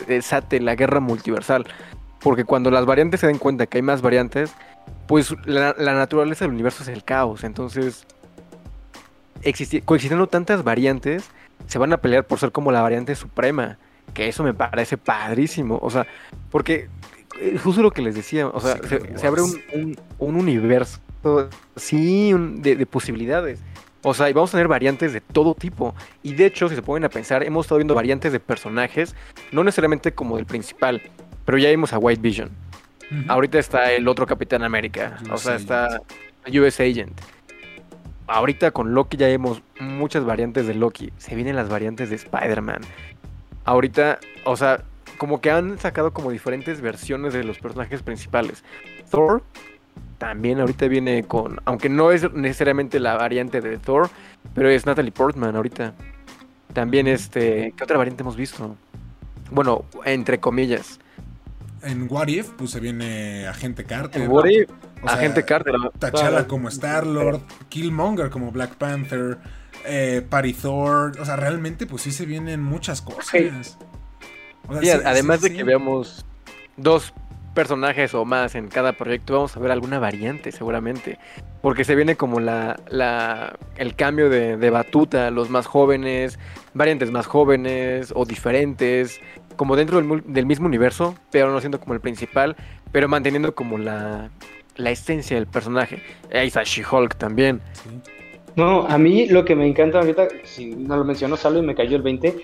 B: desate la guerra multiversal. Porque cuando las variantes se den cuenta que hay más variantes, pues la, naturaleza del universo es el caos. Entonces, coexistiendo tantas variantes, se van a pelear por ser como la variante suprema. Que eso me parece padrísimo. O sea, porque eh, justo lo que les decía, o sea, se, abre un, universo, sí, de posibilidades. O sea, y vamos a tener variantes de todo tipo. Y de hecho, si se ponen a pensar, hemos estado viendo variantes de personajes, no necesariamente como del principal, pero ya vimos a White Vision. Ahorita está el otro Capitán América. o sea, está US Agent. Ahorita con Loki ya vemos muchas variantes de Loki. Se vienen las variantes de Spider-Man. Ahorita, o sea, como que han sacado como diferentes versiones de los personajes principales. Thor también ahorita viene con, aunque no es necesariamente la variante de Thor, pero es Natalie Portman ahorita. También este, ¿qué otra variante hemos visto? Bueno, entre comillas.
A: En What If, pues se viene Agente Carter.
B: En What If, Agente Carter.
A: T'Challa como Star-Lord, Killmonger como Black Panther, eh, Thor. O sea, realmente pues sí se vienen muchas cosas.
B: además de que veamos dos personajes o más en cada proyecto, vamos a ver alguna variante seguramente. Porque se viene como la, la el cambio de, de, batuta, los más jóvenes, variantes más jóvenes o diferentes, como dentro del, mismo universo, pero no siendo como el principal, pero manteniendo como la, la esencia del personaje. Ahí está She-Hulk también.
C: No, a mí lo que me encanta ahorita, si no lo menciono, solo y me cayó el 20,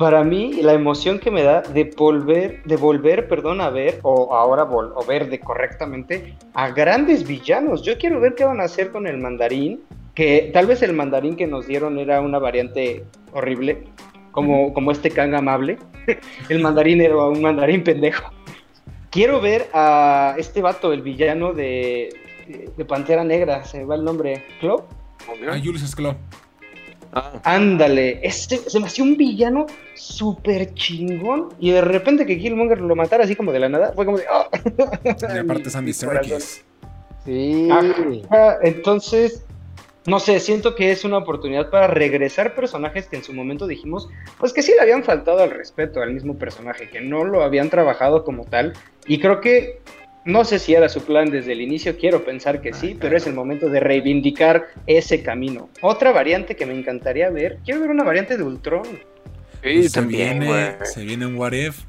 C: para mí la emoción que me da de volver, de volver, perdón, a ver, o ahora o ver de correctamente, a grandes villanos. Yo quiero ver qué van a hacer con el mandarín, que tal vez el mandarín que nos dieron era una variante horrible, como, como este Kang amable. el mandarín era un mandarín pendejo. Quiero ver a este vato, el villano de, de Pantera Negra, se va el nombre, ¿Clo?
A: A Julius Clo.
C: Ah. Ándale, este, se me hacía un villano súper chingón y de repente que Killmonger lo matara así como de la nada, fue como de... Oh.
A: Y aparte Sandy Serkis.
C: Sí. entonces, no sé, siento que es una oportunidad para regresar personajes que en su momento dijimos, pues que sí le habían faltado al respeto al mismo personaje, que no lo habían trabajado como tal. Y creo que no sé si era su plan desde el inicio, quiero pensar que sí, pero es el momento de reivindicar ese camino. Otra variante que me encantaría ver, quiero ver una variante de Ultron.
A: Sí, se Viene, se viene un What If,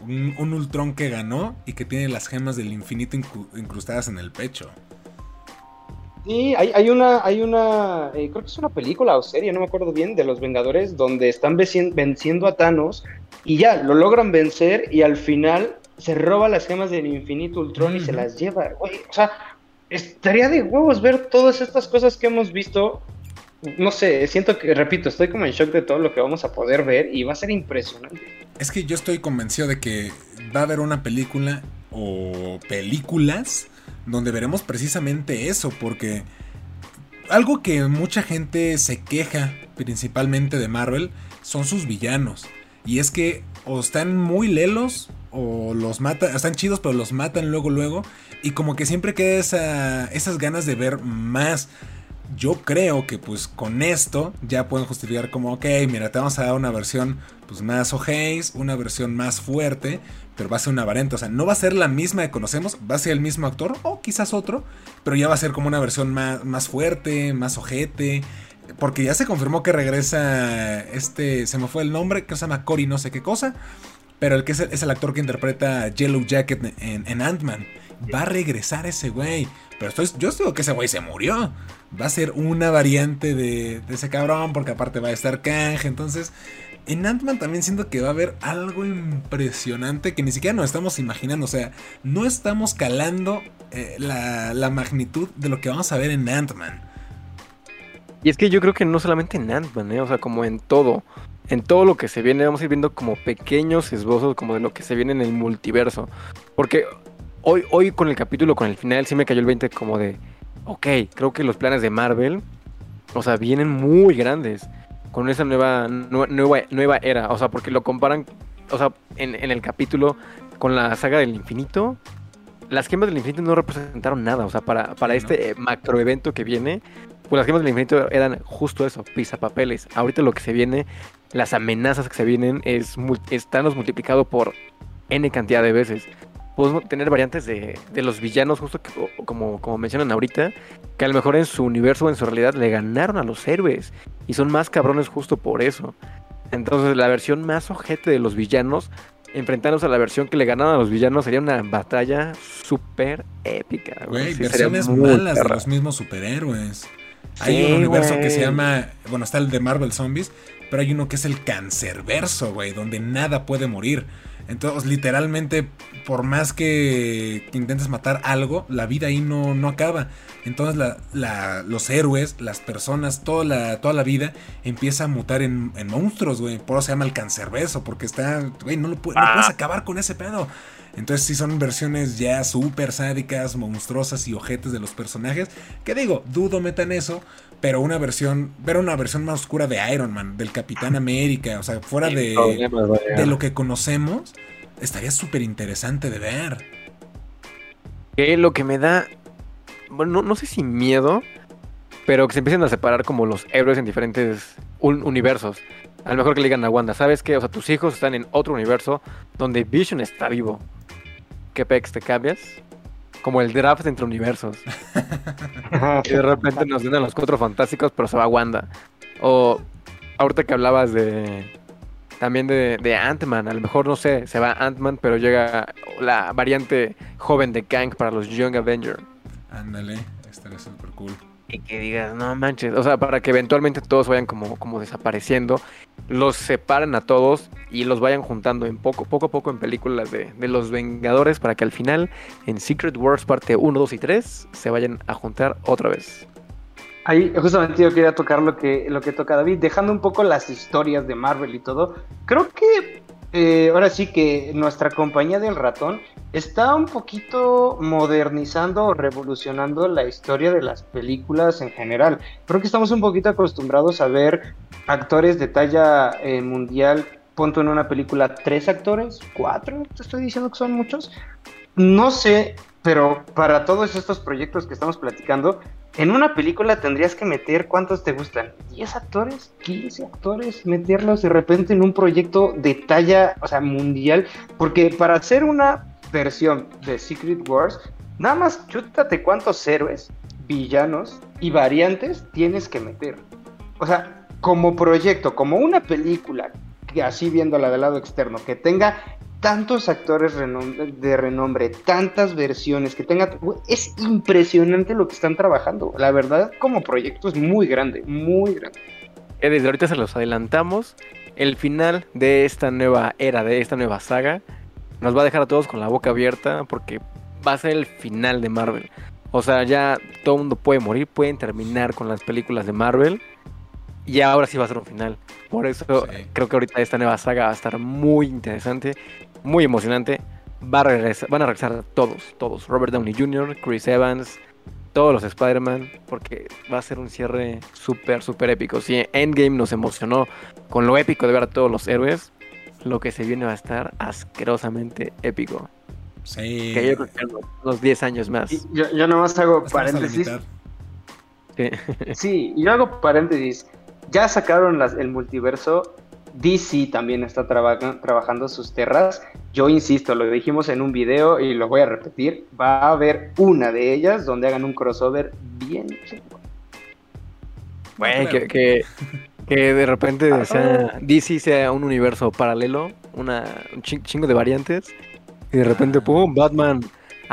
A: un, Ultron que ganó y que tiene las gemas del infinito incrustadas en el pecho.
C: Sí, hay, una, hay una, eh, creo que es una película o serie, no me acuerdo bien, de los Vengadores, donde están venciendo a Thanos y ya, lo logran vencer y al final se roba las gemas del infinito Ultron y se las lleva. o sea, estaría de huevos ver todas estas cosas que hemos visto. No sé, siento que, repito, estoy como en shock de todo lo que vamos a poder ver y va a ser impresionante.
A: Es que yo estoy convencido de que va a haber una película o películas donde veremos precisamente eso, porque algo que mucha gente se queja principalmente de Marvel son sus villanos. Y es que o están muy lelos o los matan, están chidos pero los matan luego luego. Y como que siempre queda esa, esas ganas de ver más. Yo creo que pues con esto ya pueden justificar como, ok, mira, te vamos a dar una versión pues más ojéis, una versión más fuerte, pero va a ser una variante, o sea, no va a ser la misma que conocemos, va a ser el mismo actor o quizás otro, pero ya va a ser como una versión más, más fuerte, más ojete, porque ya se confirmó que regresa este, se me fue el nombre, que se llama Cory no sé qué cosa, pero el que es el, actor que interpreta Yellow Jacket en, Ant-Man. Va a regresar ese güey. Pero estoy, yo digo que ese güey se murió. Va a ser una variante de, ese cabrón, porque aparte va a estar Kang. Entonces, en Ant-Man también siento que va a haber algo impresionante que ni siquiera nos estamos imaginando. O sea, no estamos calando eh, la, la magnitud de lo que vamos a ver en Ant-Man.
B: Y es que yo creo que no solamente en Ant-Man, ¿eh? o sea, como en todo. En todo lo que se viene, vamos a ir viendo como pequeños esbozos como de lo que se viene en el multiverso. Porque hoy, hoy con el capítulo, con el final, sí me cayó el 20 como de, ok, creo que los planes de Marvel, o sea, vienen muy grandes con esa nueva, nueva, nueva era. O sea, porque lo comparan, o sea, en, en el capítulo con la saga del infinito, las gemas del infinito no representaron nada. O sea, para, para este macroevento que viene, pues las gemas del infinito eran justo eso, papeles. Ahorita lo que se viene, las amenazas que se vienen, es están multiplicado por N cantidad de veces. Podemos tener variantes de, los villanos, justo como, como mencionan ahorita, que a lo mejor en su universo o en su realidad le ganaron a los héroes. Y son más cabrones justo por eso. Entonces la versión más ojete de los villanos enfrentarnos a la versión que le ganaron a los villanos sería una batalla súper épica.
A: Güey, versiones malas de los mismos superhéroes. Hay un universo que se llama, bueno, está el de Marvel Zombies, pero hay uno que es el cancerverso, güey, donde nada puede morir. Entonces, literalmente, por más que, intentes matar algo, la vida ahí no, no acaba. Entonces, los héroes, las personas, toda la, toda la vida empieza a mutar en, monstruos, güey. Por eso se llama el cancerverso, porque está, güey, no, lo, no puedes ah. acabar con ese pedo. Entonces sí son versiones ya súper sádicas, monstruosas y ojetes de los personajes. Que digo, dudo metan eso, pero una versión, ver una versión más oscura de Iron Man, del Capitán América, o sea, fuera de, de lo que conocemos, estaría súper interesante de ver.
B: Que lo que me da, bueno, no, sé si miedo, pero que se empiecen a separar como los héroes en diferentes universos. A lo mejor que le digan a Wanda, ¿sabes qué? O sea, tus hijos están en otro universo donde Vision está vivo. ¿qué pex te cambias? Como el draft entre universos. y de repente nos vienen los cuatro fantásticos, pero se va Wanda. O ahorita que hablabas de. También de, de Ant-Man, a lo mejor no sé, se va Ant-Man, pero llega la variante joven de Kang para los Young Avengers.
A: Ándale, estaría súper cool.
B: Y que digas, no manches, o sea, para que eventualmente todos vayan como, como desapareciendo, los separen a todos y los vayan juntando en poco, poco a poco en películas de, los Vengadores para que al final, en Secret Wars parte 1, 2 y 3, se vayan a juntar otra vez.
C: Ahí justamente yo quería tocar lo que, lo que toca David, dejando un poco las historias de Marvel y todo. Creo que eh, ahora sí que nuestra compañía del ratón está un poquito modernizando o revolucionando la historia de las películas en general. Creo que estamos un poquito acostumbrados a ver actores de talla eh, mundial, punto en una película, tres actores, cuatro, te estoy diciendo que son muchos. No sé, pero para todos estos proyectos que estamos platicando, en una película tendrías que meter, ¿cuántos te gustan? ¿10 actores? ¿15 actores? Meterlos de repente en un proyecto de talla, o sea, mundial. Porque para hacer una versión de Secret Wars, nada más chútate cuántos héroes, villanos y variantes tienes que meter. O sea, como proyecto, como una película, así viéndola del lado externo, que tenga tantos actores de renombre, tantas versiones que tenga. Es impresionante lo que están trabajando. La verdad, como proyecto es muy grande, muy grande.
B: Eh, desde ahorita se los adelantamos. El final de esta nueva era, de esta nueva saga, nos va a dejar a todos con la boca abierta porque va a ser el final de Marvel. O sea, ya todo el mundo puede morir, pueden terminar con las películas de Marvel. Y ahora sí va a ser un final. Por eso creo que ahorita esta nueva saga va a estar muy interesante muy emocionante. va a regresar, van a regresar todos, todos. Robert Downey Jr., Chris Evans, todos los Spider-Man, porque va a ser un cierre súper, súper épico. Si Endgame nos emocionó con lo épico de ver a todos los héroes, lo que se viene va a estar asquerosamente épico.
A: Sí.
B: Que yo creo que unos- unos 10 años más.
C: Y Yo, yo nomás hago paréntesis.
B: Sí.
C: Sí, yo hago paréntesis. Ya sacaron las- el multiverso. DC también está traba- trabajando sus terras. Yo insisto, lo dijimos en un video y lo voy a repetir. Va a haber una de ellas donde hagan un crossover bien. chingón.
B: Güey,
A: Claro.
B: que, que, que de repente sea, DC sea un universo paralelo, una, un chin- chingo de variantes, y de repente, pum, Batman,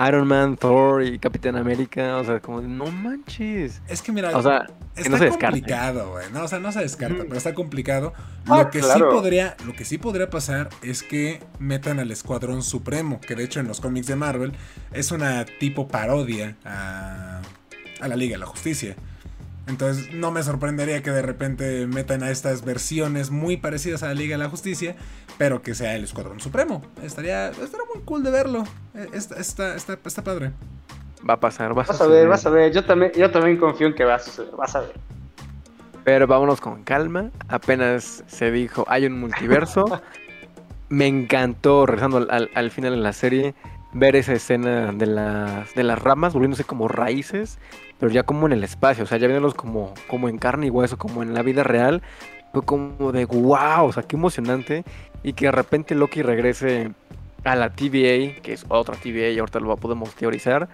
B: Iron Man, Thor y Capitán América, o sea, como, no manches.
A: Es que mira,
B: O sea, que
A: está
B: no se descarte.
A: complicado, güey. No, o sea, no se descarta, pero está complicado.
C: Ah,
A: lo que sí podría, lo que sí podría pasar es que metan al Escuadrón Supremo, que de hecho en los cómics de Marvel es una tipo parodia a, a la Liga de la Justicia. Entonces no me sorprendería que de repente metan a estas versiones muy parecidas a la Liga de la Justicia, pero que sea el Escuadrón Supremo. Estaría, estaría muy cool de verlo. Eh, Está, está, está, está padre.
B: va a pasar, va a
C: Vas a ver, vas a ver. Yo también, yo también confío en que va a suceder. Vas a ver.
B: Pero vámonos con calma. Apenas se dijo, hay un multiverso. Me encantó, regresando al, al- al final de la serie, ver esa escena de las, de las ramas volviéndose como raíces, pero ya como en el espacio, o sea, ya viéndolos como, como en carne y hueso, como en la vida real. Fue como de wow, o sea, qué emocionante. Y que de repente Loki regrese a la TVA, que es otra TVA, y ahorita lo podemos teorizar.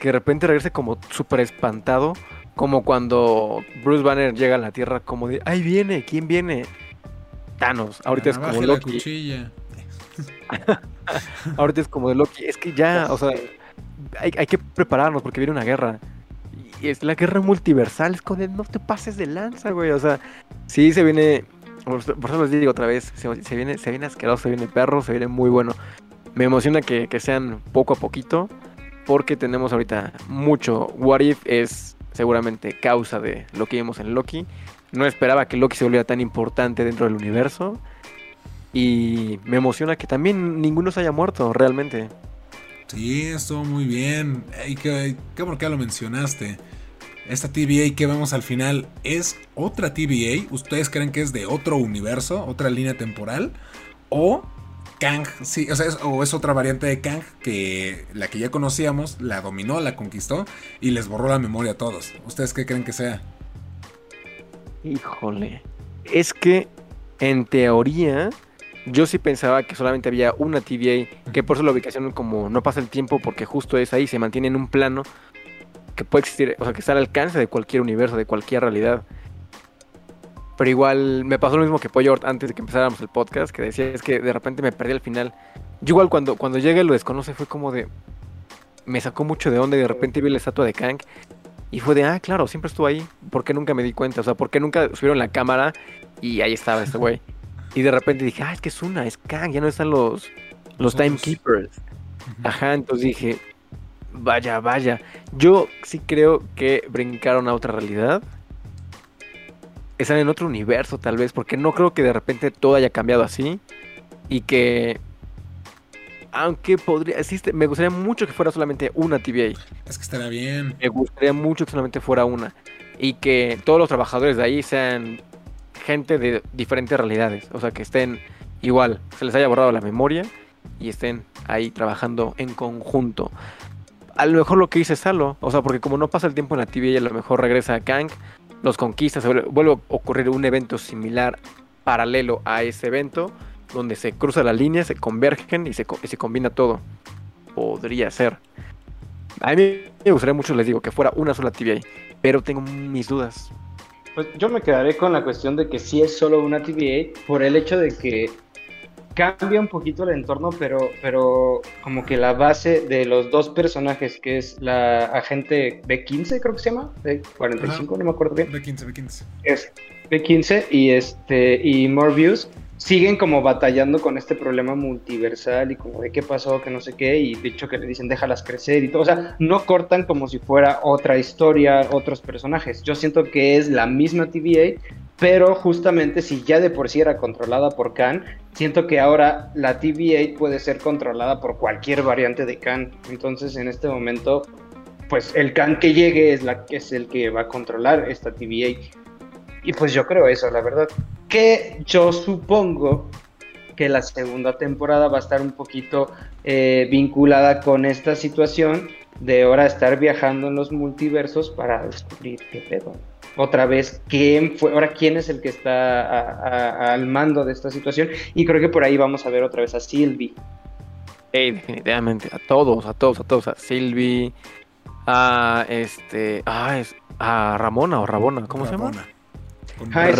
B: Que de repente regrese como súper espantado, como cuando Bruce Banner llega a la Tierra, como de, ahí viene, ¿quién viene? Thanos, ahorita es como Loki.
A: cuchilla.
B: Ahorita es como de Loki. Es que ya, o sea, hay, hay que prepararnos porque viene una guerra. Y es la guerra multiversal. Es como de no te pases de lanza, güey. O sea, sí se viene. Por eso les digo otra vez: se, se viene, se viene asqueroso, se viene perro, se viene muy bueno. Me emociona que, que sean poco a poquito. Porque tenemos ahorita mucho. What If es seguramente causa de lo que vimos en Loki. No esperaba que Loki se volviera tan importante dentro del universo. Y me emociona que también ninguno se haya muerto, realmente.
A: Sí, estuvo muy bien. Y qué, qué lo mencionaste. Esta TVA que vemos al final es otra TVA. ¿Ustedes creen que es de otro universo, otra línea temporal? O Kang, sí, o sea, es, o es otra variante de Kang que la que ya conocíamos, la dominó, la conquistó y les borró la memoria a todos. ¿Ustedes qué creen que sea?
B: Híjole. Es que, en teoría, yo sí pensaba que solamente había una TVA, que por eso la ubicación como no pasa el tiempo porque justo es ahí, se mantiene en un plano que puede existir, o sea, que está al alcance de cualquier universo, de cualquier realidad. Pero igual me pasó lo mismo que Pollo antes de que empezáramos el podcast, que decía es que de repente me perdí al final. Yo igual cuando, cuando llega y lo desconoce fue como de... Me sacó mucho de onda y de repente vi la estatua de Kang y fue de, ah, claro, siempre estuvo ahí. ¿Por qué nunca me di cuenta? O sea, ¿por qué nunca subieron la cámara y ahí estaba este güey? Y de repente dije, ah, es que es una, es Kang, ya no están los, los timekeepers. Ajá, entonces dije, vaya, vaya. Yo sí creo que brincaron a otra realidad. Están en otro universo tal vez, porque no creo que de repente todo haya cambiado así. Y que... Aunque podría... existe- me gustaría mucho que fuera solamente una TVA.
A: Es que estaría bien.
B: Me gustaría mucho que solamente fuera una. Y que todos los trabajadores de ahí sean gente de diferentes realidades. O sea, que estén igual, se les haya borrado la memoria y estén ahí trabajando en conjunto. A lo mejor lo que dice Salo, o sea, porque como no pasa el tiempo en la TV y a lo mejor regresa a Kang, los conquista, vuelve, a ocurrir un evento similar, paralelo a ese evento, donde se cruza la línea, se convergen y se, se combina todo. Podría ser. A mí me gustaría mucho, les digo, que fuera una sola TVA, pero tengo mis dudas.
C: Pues yo me quedaré con la cuestión de que sí es solo una TVA por el hecho de que cambia un poquito el entorno, pero, pero como que la base de los dos personajes, que es la agente B15, creo que se llama, B45, no me acuerdo bien,
A: B15, B15.
C: es B15 y este y Morbius siguen como batallando con este problema multiversal y como de qué pasó, que no sé qué, y de hecho que le dicen déjalas crecer y todo, o sea, no cortan como si fuera otra historia, otros personajes. Yo siento que es la misma TVA, pero justamente si ya de por sí era controlada por Khan, siento que ahora la TVA puede ser controlada por cualquier variante de Khan. Entonces en este momento, pues el Khan que llegue es, la, es el que va a controlar esta TVA. Y pues yo creo eso, la verdad. Que yo supongo que la segunda temporada va a estar un poquito eh, vinculada con esta situación de ahora estar viajando en los multiversos para descubrir qué pedo. Otra vez, quién fue, ahora quién es el que está al mando de esta situación. Y creo que por ahí vamos a ver otra vez a Sylvie.
B: definitivamente, a todos, a todos, a todos, a Sylvie, a este, ah, es, a Ramona o Rabona, ¿cómo se llama? Ah,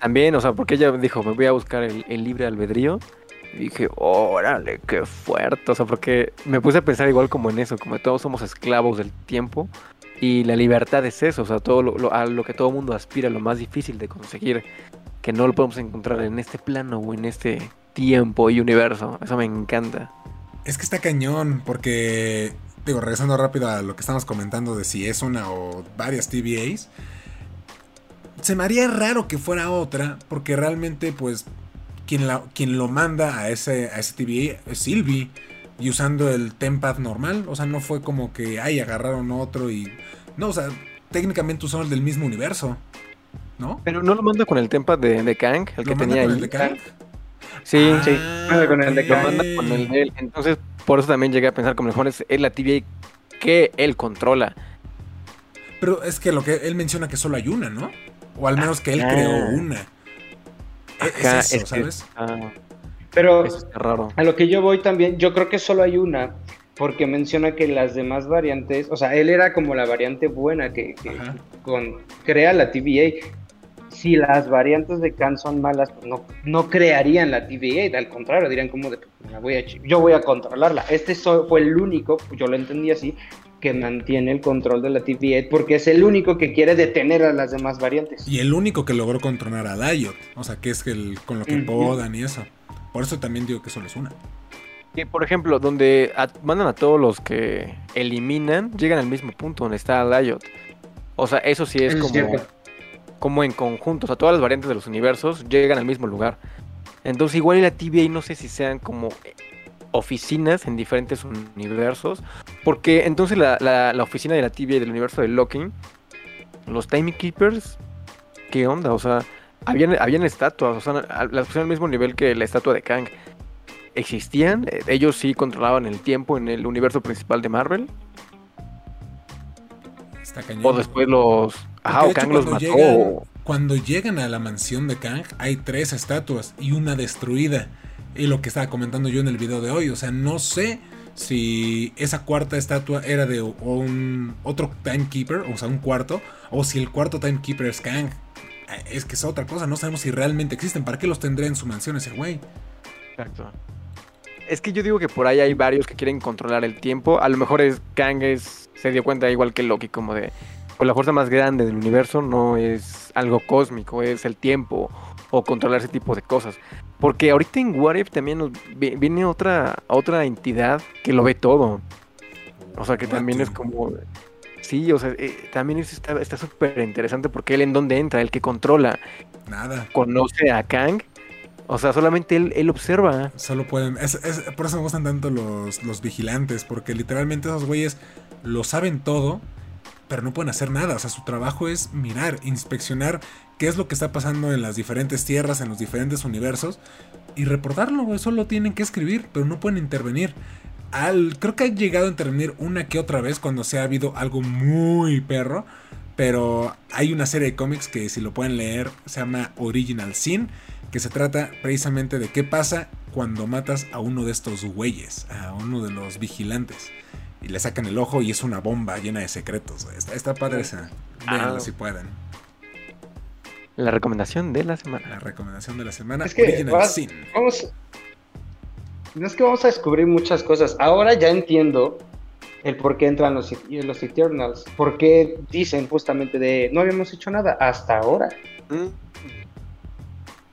B: También, o sea, porque ella dijo, me voy a buscar el, libre albedrío. Y dije, órale, qué fuerte. O sea, porque me puse a pensar igual como en eso, como todos somos esclavos del tiempo. Y la libertad es eso, o sea, todo lo, a lo que todo mundo aspira, lo más difícil de conseguir, que no lo podemos encontrar en este plano o en este tiempo y universo. Eso me encanta.
A: Es que está cañón, porque, digo, regresando rápido a lo que estamos comentando de si es una o varias TVAs se me haría raro que fuera otra, porque realmente, pues, quien, la, quien lo manda a ese, a ese TVA es Sylvie, y usando el Tempad normal, o sea, no fue como que, ay, agarraron otro y... No, o sea, técnicamente usaron el del mismo universo, ¿no?
B: Pero no lo manda con el Tempad de, de Kang, el que tenía ahí.
A: El de Kang?
B: Sí, sí, manda con el de Kang. Lo manda con el de él. Entonces, por eso también llegué a pensar, como mejor es, es la TVA que él controla.
A: Pero es que lo que él menciona que solo hay una, ¿no? O al menos que él creó una. E-, es eso, ¿sabes?
C: Pero a lo que yo voy también, yo creo que solo hay una, porque menciona que las demás variantes, o sea, él era como la variante buena que, con, crea la TVA. Si las variantes de Khan son malas, pues no, no crearían la TVA, al contrario, dirían como de, voy a, yo voy a controlarla. Este fue el único, yo lo entendí así, que mantiene el control de la TVA porque es el único que quiere detener a las demás variantes.
A: Y el único que logró controlar a Dayot, o sea, que es el, con lo que podan y eso. Por eso también digo que solo es una.
B: Que por ejemplo, donde mandan a todos los que eliminan, llegan al mismo punto donde está Dayot. O sea, eso sí es, como, como en conjunto. O sea, todas las variantes de los universos llegan al mismo lugar. Entonces, igual en la TVA no sé si sean como oficinas en diferentes universos. Porque entonces la, la, oficina de la TVA del universo de Locking, los Timekeepers, ¿qué onda? O sea, habían, habían estatuas, o sea, las pusieron al mismo nivel que la estatua de Kang. ¿Existían? Eh, ¿Ellos sí controlaban el tiempo en el universo principal de Marvel?
A: Está cañón.
B: O después los... Ajá, o Kang los mató.
A: cuando llegan a la mansión de Kang, hay tres estatuas y una destruida. Y lo que estaba comentando yo en el video de hoy, o sea, no sé si esa cuarta estatua era de un otro timekeeper, o sea, un cuarto, o si el cuarto timekeeper es Kang. Es que es otra cosa, no sabemos si realmente existen. ¿Para qué los tendré en su mansión ese güey?
B: Exacto. Es que yo digo que por ahí hay varios que quieren controlar el tiempo. A lo mejor es Kang es, se dio cuenta igual que Loki, como de pues la fuerza más grande del universo no es algo cósmico, es el tiempo o controlar ese tipo de cosas. Porque ahorita en What también viene otra, otra entidad que lo ve todo. O sea, que también es como... Sí, o sea, eh, también está súper interesante porque él en dónde entra, el que controla.
A: Nada.
B: Conoce a Kang. O sea, solamente él, él observa.
A: Solo pueden... Es, por eso me gustan tanto los, los vigilantes, porque literalmente esos güeyes lo saben todo, pero no pueden hacer nada. O sea, su trabajo es mirar, inspeccionar qué es lo que está pasando en las diferentes tierras, en los diferentes universos, y reportarlo, Solo tienen que escribir, pero no pueden intervenir. Al, creo que ha llegado a intervenir una que otra vez cuando se ha habido algo muy perro. Pero hay una serie de cómics que si lo pueden leer se llama Original Sin, que se trata precisamente de qué pasa cuando matas a uno de estos güeyes, a uno de los vigilantes. Y le sacan el ojo y es una bomba llena de secretos. Está, padre esa. Véanlo ah. si pueden.
B: La recomendación de la semana.
A: La recomendación de la semana.
C: Es que vamos, no es que vamos a descubrir muchas cosas. Ahora ya entiendo el por qué entran los, los Eternals. Por qué dicen justamente de no habíamos hecho nada hasta ahora. Mm.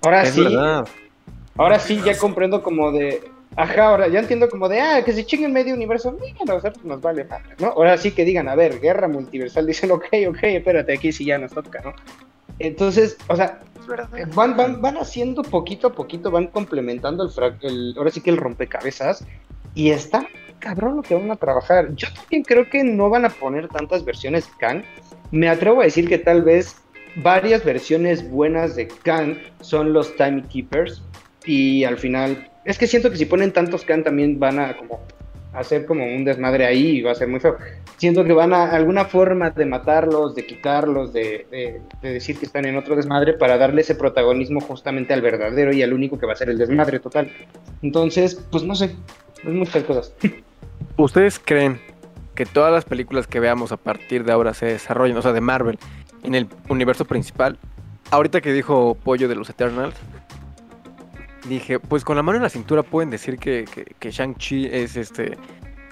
C: Ahora sí. Ahora sí ya comprendo como de. Ajá, ahora ya entiendo como de, ah, que se chinguen medio universo, mira, nosotros nos vale ¿no? Ahora sí que digan, a ver, guerra multiversal, dicen, ok, ok, espérate, aquí sí ya nos toca, ¿no? Entonces, o sea,
B: verdad.
C: van, van, van haciendo poquito a poquito, van complementando el, el ahora sí que el rompecabezas y está cabrón lo que van a trabajar. Yo también creo que no van a poner tantas versiones Kang. Me atrevo a decir que tal vez varias versiones buenas de Kang son los Time Keepers y al final es que siento que si ponen tantos Kang también van a como hacer como un desmadre ahí y va a ser muy feo. Siento que van a alguna forma de matarlos, de quitarlos, de, de- de decir que están en otro desmadre para darle ese protagonismo justamente al verdadero y al único que va a ser el desmadre total. Entonces, pues no sé, muchas cosas.
B: ¿Ustedes creen que todas las películas que veamos a partir de ahora se desarrollen, o sea, de Marvel, en el universo principal? Ahorita que dijo Pollo de los Eternals, dije, pues con la mano en la cintura pueden decir que, que, que Shang-Chi es este.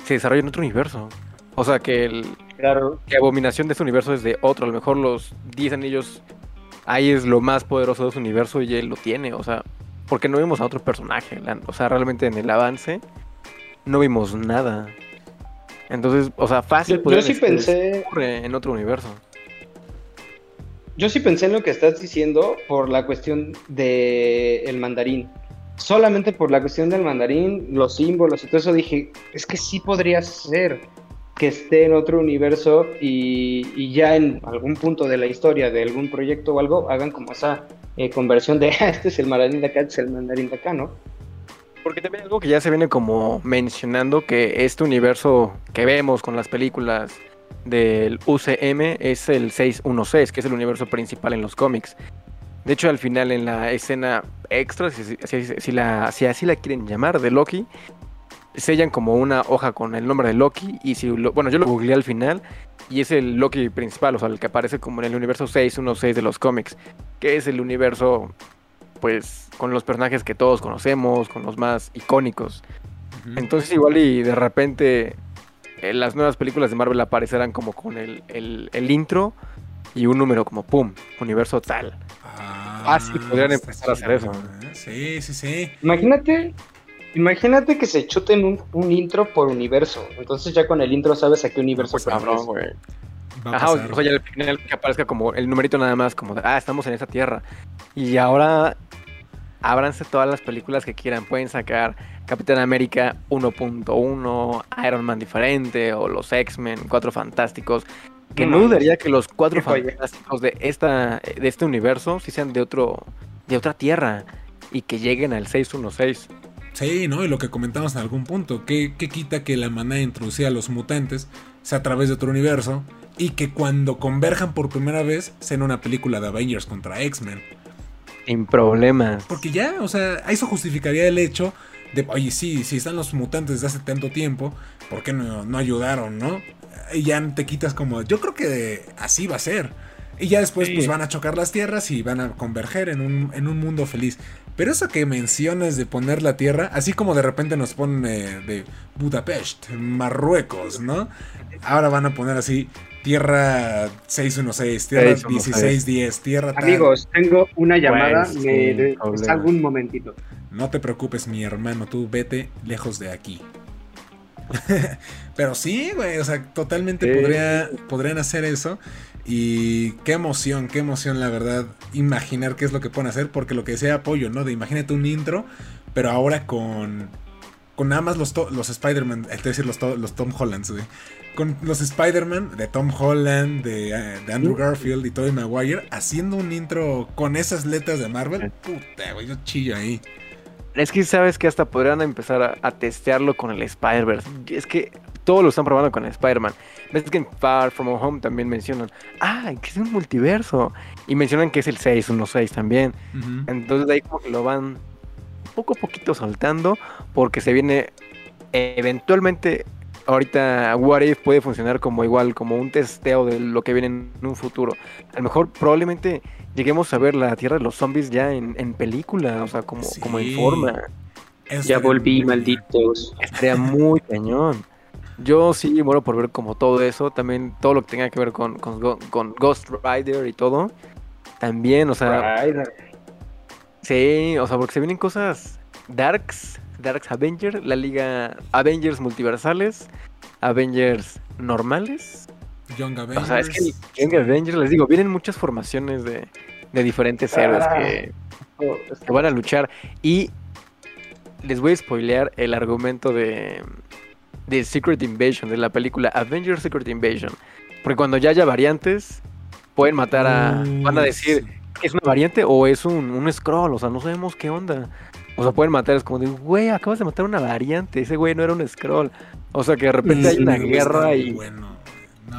B: se desarrolla en otro universo. O sea, que el,
C: Claro.
B: que Abominación de ese universo es de otro. A lo mejor los 10 anillos ahí es lo más poderoso de ese universo y él lo tiene. O sea, porque no vimos a otro personaje. O sea, realmente en el avance no vimos nada. Entonces, o sea, fácil.
C: Yo, yo sí pensé,
B: en otro universo.
C: Yo sí pensé en lo que estás diciendo por la cuestión de el mandarín. Solamente por la cuestión del mandarín, los símbolos y todo eso dije, es que sí podría ser que esté en otro universo y, y ya en algún punto de la historia de algún proyecto o algo hagan como esa eh, conversión de "Ah, este es el mandarín de acá, este es el mandarín de acá, ¿no?
B: Porque también algo que ya se viene como mencionando que este universo que vemos con las películas del UCM es el 616, que es el universo principal en los cómics. De hecho, al final en la escena extra, si, si- si- si la, si así la quieren llamar, de Loki, sellan como una hoja con el nombre de Loki y si lo- bueno, yo lo googleé al final y es el Loki principal, o sea, el que aparece como en el universo 616 de los cómics, que es el universo pues con los personajes que todos conocemos, con los más icónicos. Entonces igual y de repente eh, las nuevas películas de Marvel aparecerán como con el, el- el intro y un número como pum, universo tal.
A: Ah,
B: Fácil podrían empezar a hacer eso.
A: ¿eh? Sí, sí, sí.
C: Imagínate, imagínate que se chuten un, un intro por universo. Entonces ya con el intro sabes a qué universo
A: pues.
B: Cabrón, güey. Ajá, o sea, ya al final que aparezca como el numerito nada más, como de, ah, estamos en esa tierra. Y ahora ábranse todas las películas que quieran. Pueden sacar Capitán América 1.1, Iron Man diferente, o los X-Men, Cuatro Fantásticos. Que
C: No
B: dudaría que los Cuatro
C: joya.
B: Fantásticos de, esta, de este universo sí sean de otro de otra tierra y que lleguen al 616.
A: Sí, ¿no? Y lo que comentamos en algún punto, ¿qué, qué quita que la manera de introducir a los mutantes sea a través de otro universo y que cuando converjan por primera vez sea en una película de Avengers contra X-Men?
B: Sin problemas.
A: Porque ya, o sea, eso justificaría el hecho de, oye, sí, si están los mutantes desde hace tanto tiempo, ¿por qué no, no ayudaron, no? Y ya te quitas como, yo creo que así va a ser. Y ya después
C: Sí.
A: pues van a chocar las tierras y van a converger en un, en un mundo feliz. Pero eso que mencionas de poner la tierra, así como de repente nos ponen eh, de Budapest, Marruecos, ¿no? Ahora van a poner así tierra 616, tierra
B: 616.
A: 1610, tierra tal.
C: Amigos, tengo una llamada.
B: Pues,
C: me de- salgo un momentito.
A: No te preocupes, mi hermano, tú vete lejos de aquí. Pero sí, güey, o sea, totalmente podría, podrían hacer eso. Y qué emoción, qué emoción, la verdad, imaginar qué es lo que pueden hacer. Porque lo que decía Apoyo, ¿no? De imagínate un intro, pero ahora con, con nada más los, los Spider-Man, es decir, los, los Tom Hollands, güey. Con los Spider-Man de Tom Holland, de, eh, de Andrew Garfield y Tobey Maguire, haciendo un intro con esas letras de Marvel. Puta, güey, yo chillo ahí.
B: Es que sabes que hasta podrían empezar a, a testearlo con el Spider-Verse. Es que todos lo están probando con Spider-Man. Ves que en Far From Home también mencionan, ah, que es un multiverso. Y mencionan que es el 616 también.
A: Ujú.
B: Entonces de ahí como que lo van poco a poquito soltando porque se viene eventualmente ahorita What If puede funcionar como igual como un testeo de lo que viene en un futuro. A lo mejor probablemente lleguemos a ver la Tierra de los Zombies ya en, en película, o sea, como, como en forma.
A: Eso
C: Ya volví, malditos.
B: Estaría muy cañón. Yo sí muero por ver como todo eso, también todo lo que tenga que ver con, con, Go- con Ghost Rider y todo. También, o sea,
C: Ay,
B: Sí, o sea, porque se vienen cosas darks, Darks Avengers, la liga Avengers multiversales, Avengers normales.
A: Young Avengers.
B: O sea, es que Young Avengers, les digo, vienen muchas formaciones de, de diferentes héroes que, que van a luchar. Y les voy a spoilear el argumento de, de Secret Invasion, de la película Avengers Secret Invasion. Porque cuando ya haya variantes, pueden matar a. Van a decir, ¿es una variante o es un, un scroll? O sea, no sabemos qué onda. O sea, pueden matar, es como de, güey, acabas de matar una variante. Ese güey no era un scroll. O sea, que de repente hay una guerra y,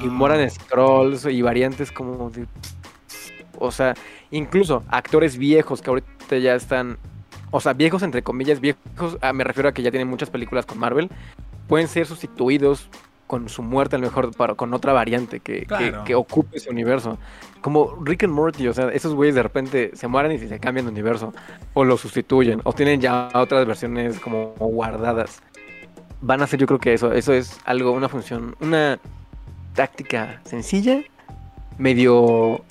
B: y mueran scrolls y variantes como de. O sea, incluso actores viejos que ahorita ya están. O sea, viejos entre comillas, viejos, ah, me refiero a que ya tienen muchas películas con Marvel, pueden ser sustituidos con su muerte a lo mejor para, con otra variante que, que, ocupe ese universo. Como Rick and Morty, o sea, esos güeyes de repente se mueren y se cambian de universo. O lo sustituyen. O tienen ya otras versiones como guardadas. Van a hacer yo creo que eso. Eso es algo, una función, una táctica sencilla, medio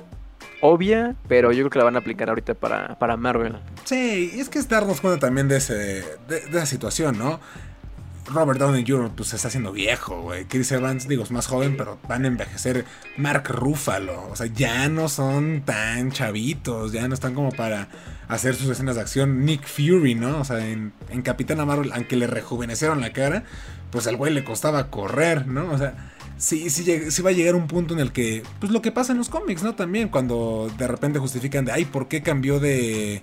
B: obvia, pero yo creo que la van a aplicar ahorita para, para Marvel.
A: Sí, es que es darnos cuenta también de, ese, de, de esa situación, ¿no? Robert Downey Jr. pues se está haciendo viejo, güey. Chris Evans, digo, es más joven, pero van a envejecer. Mark Ruffalo, o sea, ya no son tan chavitos, ya no están como para hacer sus escenas de acción. Nick Fury, ¿no? O sea, en, en Capitana Marvel, aunque le rejuvenecieron la cara, pues al güey le costaba correr, ¿no? O sea, sí, sí, sí va a llegar un punto en el que, pues lo que pasa en los cómics, ¿no? También, cuando de repente justifican de, ay, ¿por qué cambió de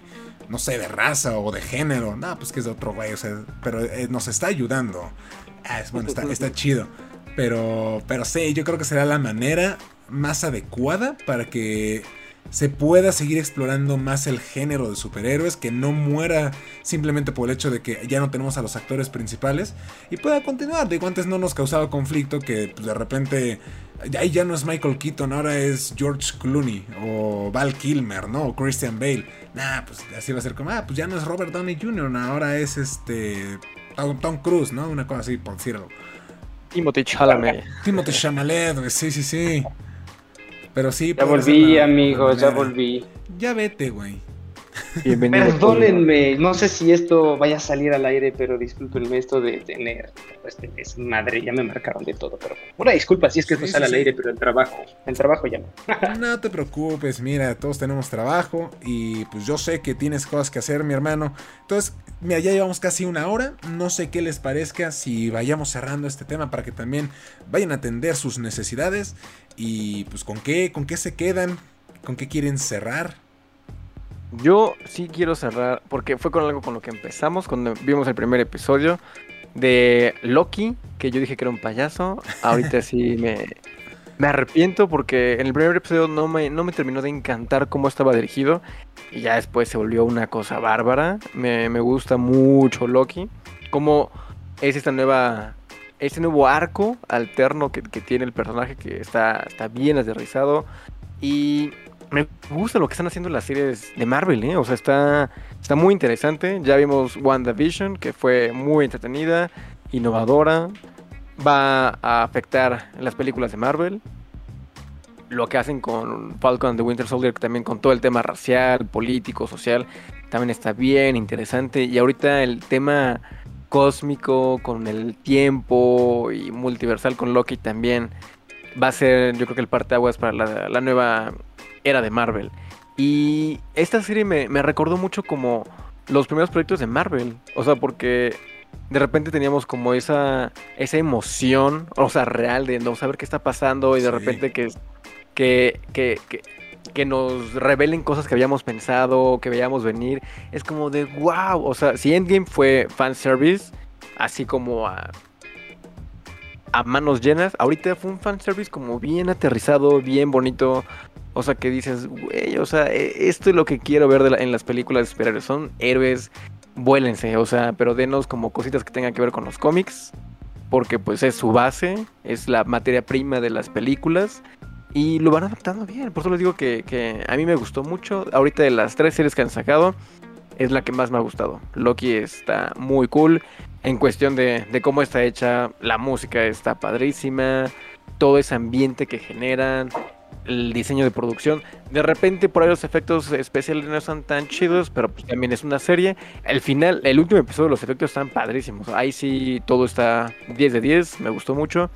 A: no sé, de raza o de género. No, pues que es de otro güey, o sea, pero eh, nos está ayudando. Ah, es, bueno, está, está chido. Pero, pero sí, yo creo que será la manera más adecuada para que se pueda seguir explorando más el género de superhéroes, que no muera simplemente por el hecho de que ya no tenemos a los actores principales y pueda continuar. Digo, antes no nos causaba conflicto que pues, de repente ahí ya no es Michael Keaton, ahora es George Clooney o Val Kilmer, ¿no? O Christian Bale. Nah, pues así va a ser como, ah, pues ya no es Robert Downey Jr., ahora es este Tom, Cruise, ¿no? Una cosa así, por decirlo.
B: Timothy Chalamet.
A: Timothy Chalamet, sí, sí, sí. Pero sí.
C: Ya volví, amigos, ya volví.
A: Ya vete, güey.
C: Perdónenme, no sé si esto vaya a salir al aire, pero discúlpenme esto de tener, este es madre, ya me marcaron de todo, pero una disculpa si es que esto sale al aire, pero el trabajo, el trabajo ya
A: no. no te preocupes, mira, todos tenemos trabajo y pues yo sé que tienes cosas que hacer, mi hermano. Entonces, mira, ya llevamos casi una hora, no sé qué les parezca si vayamos cerrando este tema para que también vayan a atender sus necesidades y pues con qué, con qué se quedan, con qué quieren cerrar.
B: Yo sí quiero cerrar, porque fue con algo con lo que empezamos cuando vimos el primer episodio de Loki, que yo dije que era un payaso. Ahorita sí me, me arrepiento porque en el primer episodio no me, no me terminó de encantar cómo estaba dirigido. Y ya después se volvió una cosa bárbara. Me, gusta mucho Loki. Como es esta nueva. Este nuevo arco alterno que, que tiene el personaje que está, está bien aterrizado. Y me gusta lo que están haciendo las series de Marvel, ¿eh? O sea, está, está muy interesante. Ya vimos WandaVision, que fue muy entretenida, innovadora. Va a afectar las películas de Marvel. Lo que hacen con Falcon and the Winter Soldier, también con todo el tema racial, político, social, también está bien interesante. Y ahorita el tema cósmico con el tiempo y multiversal con Loki también va a ser, yo creo que el parteaguas para la nueva era de Marvel. Y esta serie me, recordó mucho como los primeros proyectos de Marvel. O sea, porque de repente teníamos como esa, esa emoción, o sea, real de no saber qué está pasando y de repente que, que, que, que, nos revelen cosas que habíamos pensado, que veíamos venir. Es como de wow. O sea, si Endgame fue fanservice, así como a, a manos llenas, ahorita fue un fanservice como bien aterrizado, bien bonito. O sea, que dices, güey, o sea, e, esto es lo que quiero ver en las películas de superhéroes. Son héroes, vuélense, o sea, pero denos como cositas que tengan que ver con los cómics. Porque pues es su base, es la materia prima de las películas. Y lo van adaptando bien. Por eso les digo que, a mí me gustó mucho. Ahorita de las tres series que han sacado, es la que más me ha gustado. Loki está muy cool. En cuestión de, de cómo está hecha, la música está padrísima. Todo ese ambiente que generan el diseño de producción. De repente por ahí los efectos especiales no están tan chidos, pero pues también es una serie. El final, el último episodio, los efectos están padrísimos. Ahí sí todo está 10 de 10, me gustó mucho.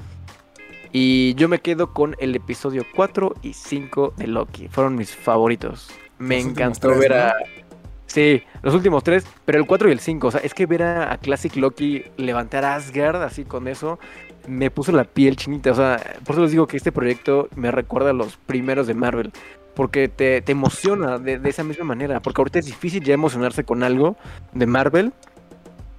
B: Y yo me quedo con el episodio 4 y 5 de Loki. Fueron mis favoritos. me encantó ver a... Sí, los últimos tres, pero el 4 y el 5, o sea, es que ver a, Classic Loki levantar a Asgard así con eso, me puso la piel chinita, o sea, por eso les digo que este proyecto me recuerda a los primeros de Marvel, porque te, emociona de, esa misma manera, porque ahorita es difícil ya emocionarse con algo de Marvel,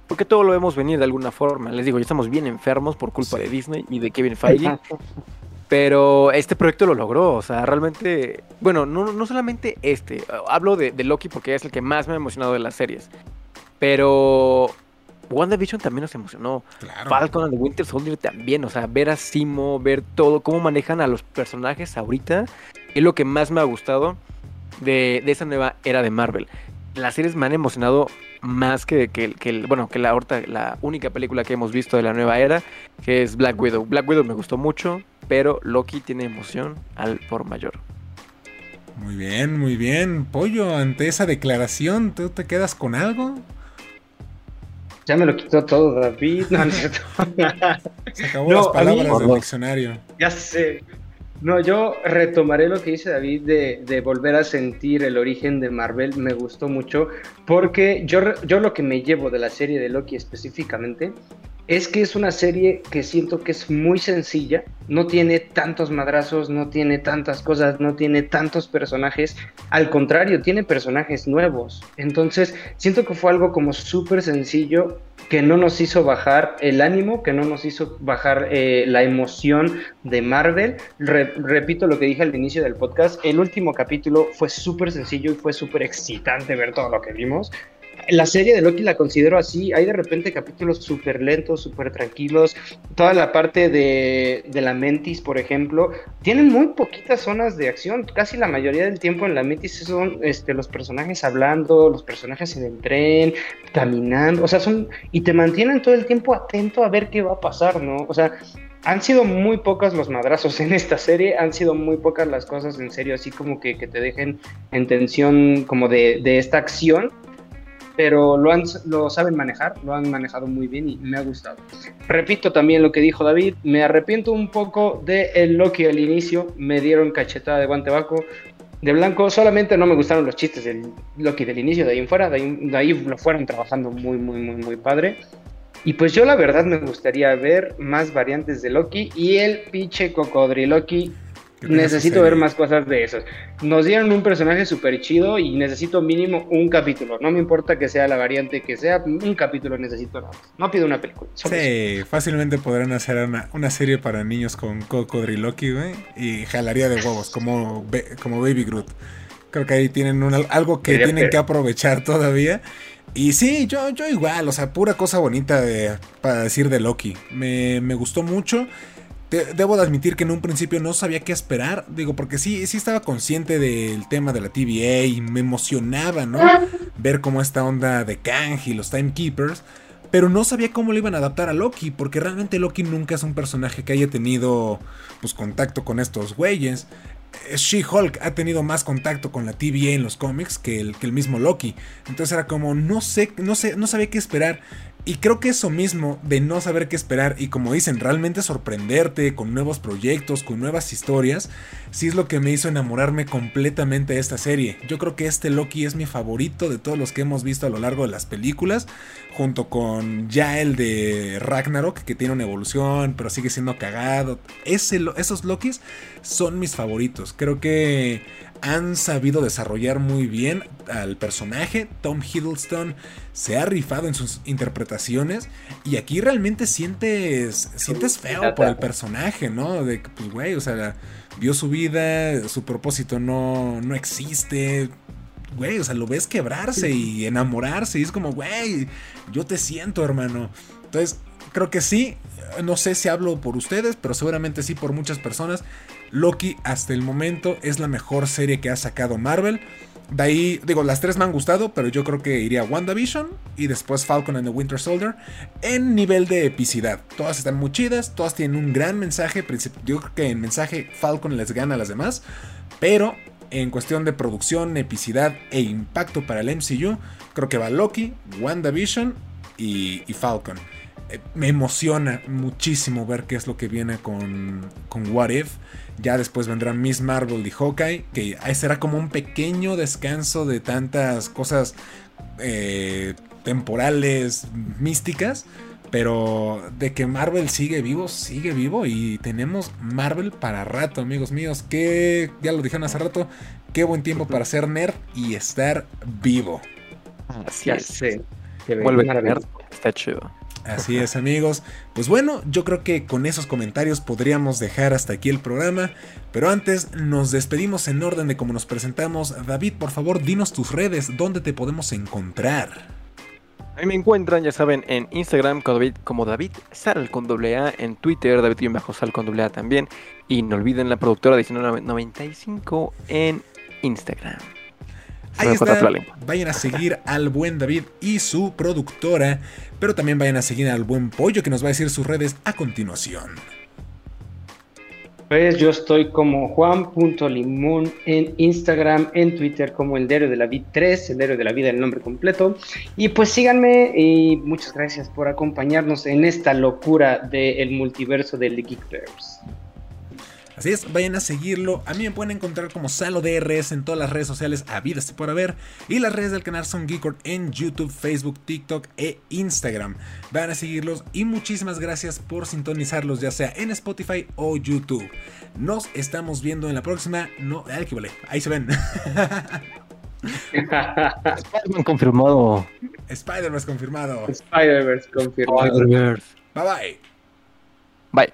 B: porque todo lo vemos venir de alguna forma, les digo, ya estamos bien enfermos por culpa de Disney y de Kevin Feige. Pero este proyecto lo logró, o sea, realmente, bueno, no, no solamente este, hablo de, Loki porque es el que más me ha emocionado de las series, pero WandaVision también nos emocionó, Falcon and the Winter Soldier también, o sea, ver a Simo, ver todo, cómo manejan a los personajes ahorita, es lo que más me ha gustado de, esa nueva era de Marvel. Las series me han emocionado más que, que, bueno, que la, la única película que hemos visto de la nueva era, que es Black Widow. Black Widow me gustó mucho, pero Loki tiene emoción al por mayor.
A: Muy bien, muy bien. Pollo, ante esa declaración, ¿tú te quedas con algo?
C: Ya me lo quitó todo, David. No,
A: Se acabó las palabras del diccionario.
C: Ya sé. No, yo retomaré lo que dice David de, de, volver a sentir el origen de Marvel. Me gustó mucho porque yo, yo lo que me llevo de la serie de Loki específicamente es que es una serie que siento que es muy sencilla, no tiene tantos madrazos, no tiene tantas cosas, no tiene tantos personajes, al contrario, tiene personajes nuevos. Entonces, siento que fue algo como súper sencillo que no nos hizo bajar el ánimo, que no nos hizo bajar eh, la emoción de Marvel. repito lo que dije al inicio del podcast, el último capítulo fue súper sencillo y fue súper excitante ver todo lo que vimos la serie de Loki la considero así. Hay de repente capítulos súper lentos, súper tranquilos. Toda la parte de, de, la Mentis, por ejemplo, tienen muy poquitas zonas de acción. Casi la mayoría del tiempo en la Mentis son este, los personajes hablando, los personajes en el tren, caminando. O sea, son. Y te mantienen todo el tiempo atento a ver qué va a pasar, ¿no? O sea, han sido muy pocas los madrazos en esta serie, han sido muy pocas las cosas en serio, así como que, que te dejen en tensión como de, de esta acción pero lo, han, lo saben manejar, lo han manejado muy bien y me ha gustado. Repito también lo que dijo David, me arrepiento un poco de el Loki al inicio, me dieron cachetada de guante vaco, de blanco, solamente no me gustaron los chistes del Loki del inicio, de ahí en fuera, de ahí, de ahí lo fueron trabajando muy, muy, muy, muy padre. Y pues yo la verdad me gustaría ver más variantes de Loki y el pinche cocodriloki Necesito ver más cosas de esos. Nos dieron un personaje súper chido y necesito mínimo un capítulo. No me importa que sea la variante que sea, un capítulo necesito nada No pido una película.
A: Sí, fácilmente podrán hacer una, serie para niños con Cocodriloqui, güey. Y jalaría de huevos, como, como Baby Groot. Creo que ahí tienen algo que tienen que aprovechar todavía. Y sí, yo, yo igual, o sea, pura cosa bonita de, para decir de Loki. Me, me gustó mucho debo de admitir que en un principio no sabía qué esperar, digo, porque sí, sí estaba consciente del tema de la TVA y me emocionaba, ¿no? Ver cómo esta onda de Kang y los Timekeepers, pero no sabía cómo lo iban a adaptar a Loki, porque realmente Loki nunca es un personaje que haya tenido, pues, contacto con estos güeyes. She-Hulk ha tenido más contacto con la TVA en los cómics que el, que el mismo Loki. Entonces era como, no sé, no sé, no sabía qué esperar. Y creo que eso mismo de no saber qué esperar y como dicen, realmente sorprenderte con nuevos proyectos, con nuevas historias, sí es lo que me hizo enamorarme completamente de esta serie. Yo creo que este Loki es mi favorito de todos los que hemos visto a lo largo de las películas, junto con ya el de Ragnarok, que tiene una evolución, pero sigue siendo cagado. esos Lokis son mis favoritos. Creo que han sabido desarrollar muy bien al personaje. Tom Hiddleston se ha rifado en sus interpretaciones y aquí realmente sientes sientes feo por el personaje, ¿no? De que pues güey, o sea, vio su vida, su propósito no no existe. Güey, o sea, lo ves quebrarse y enamorarse y es como, güey, yo te siento, hermano. Entonces, creo que sí, no sé si hablo por ustedes, pero seguramente sí por muchas personas. Loki hasta el momento es la mejor serie que ha sacado Marvel. De ahí, digo, las tres me han gustado, pero yo creo que iría WandaVision y después Falcon and the Winter Soldier en nivel de epicidad. Todas están muy chidas, todas tienen un gran mensaje. Yo creo que en mensaje Falcon les gana a las demás, pero en cuestión de producción, epicidad e impacto para el MCU, creo que va Loki, WandaVision y, y Falcon. Eh, me emociona muchísimo ver qué es lo que viene con, con What If. Ya después vendrán Miss Marvel y Hawkeye, que será como un pequeño descanso de tantas cosas eh, temporales, místicas. Pero de que Marvel sigue vivo, sigue vivo. Y tenemos Marvel para rato, amigos míos. Que ya lo dijeron hace rato. Qué buen tiempo para ser nerd y estar vivo.
B: Así es. Vuelve a nerd, está chido.
A: Así es amigos. Pues bueno, yo creo que con esos comentarios podríamos dejar hasta aquí el programa. Pero antes nos despedimos en orden de cómo nos presentamos. David, por favor, dinos tus redes, dónde te podemos encontrar.
B: Ahí me encuentran, ya saben, en Instagram como David, como David Sal con doble A, en Twitter David bajo Sal con doble A también. Y no olviden la productora 1995 en Instagram.
A: Ahí está. Vayan a seguir al buen David y su productora, pero también vayan a seguir al buen Pollo que nos va a decir sus redes a continuación.
C: Pues yo estoy como Juan.limón en Instagram, en Twitter como el Diario de la Vida 3, el Diario de la Vida, el nombre completo. Y pues síganme y muchas gracias por acompañarnos en esta locura del multiverso del Geekverse.
A: Así es, vayan a seguirlo. A mí me pueden encontrar como SaloDRS en todas las redes sociales habidas y por haber. Y las redes del canal son Geekord en YouTube, Facebook, TikTok e Instagram. Vayan a seguirlos y muchísimas gracias por sintonizarlos, ya sea en Spotify o YouTube. Nos estamos viendo en la próxima. No, ay, que vale. Ahí se ven.
B: Spider-Man confirmado.
A: Spider-Man confirmado.
C: Spider-Verse confirmado.
A: Bye bye.
B: Bye.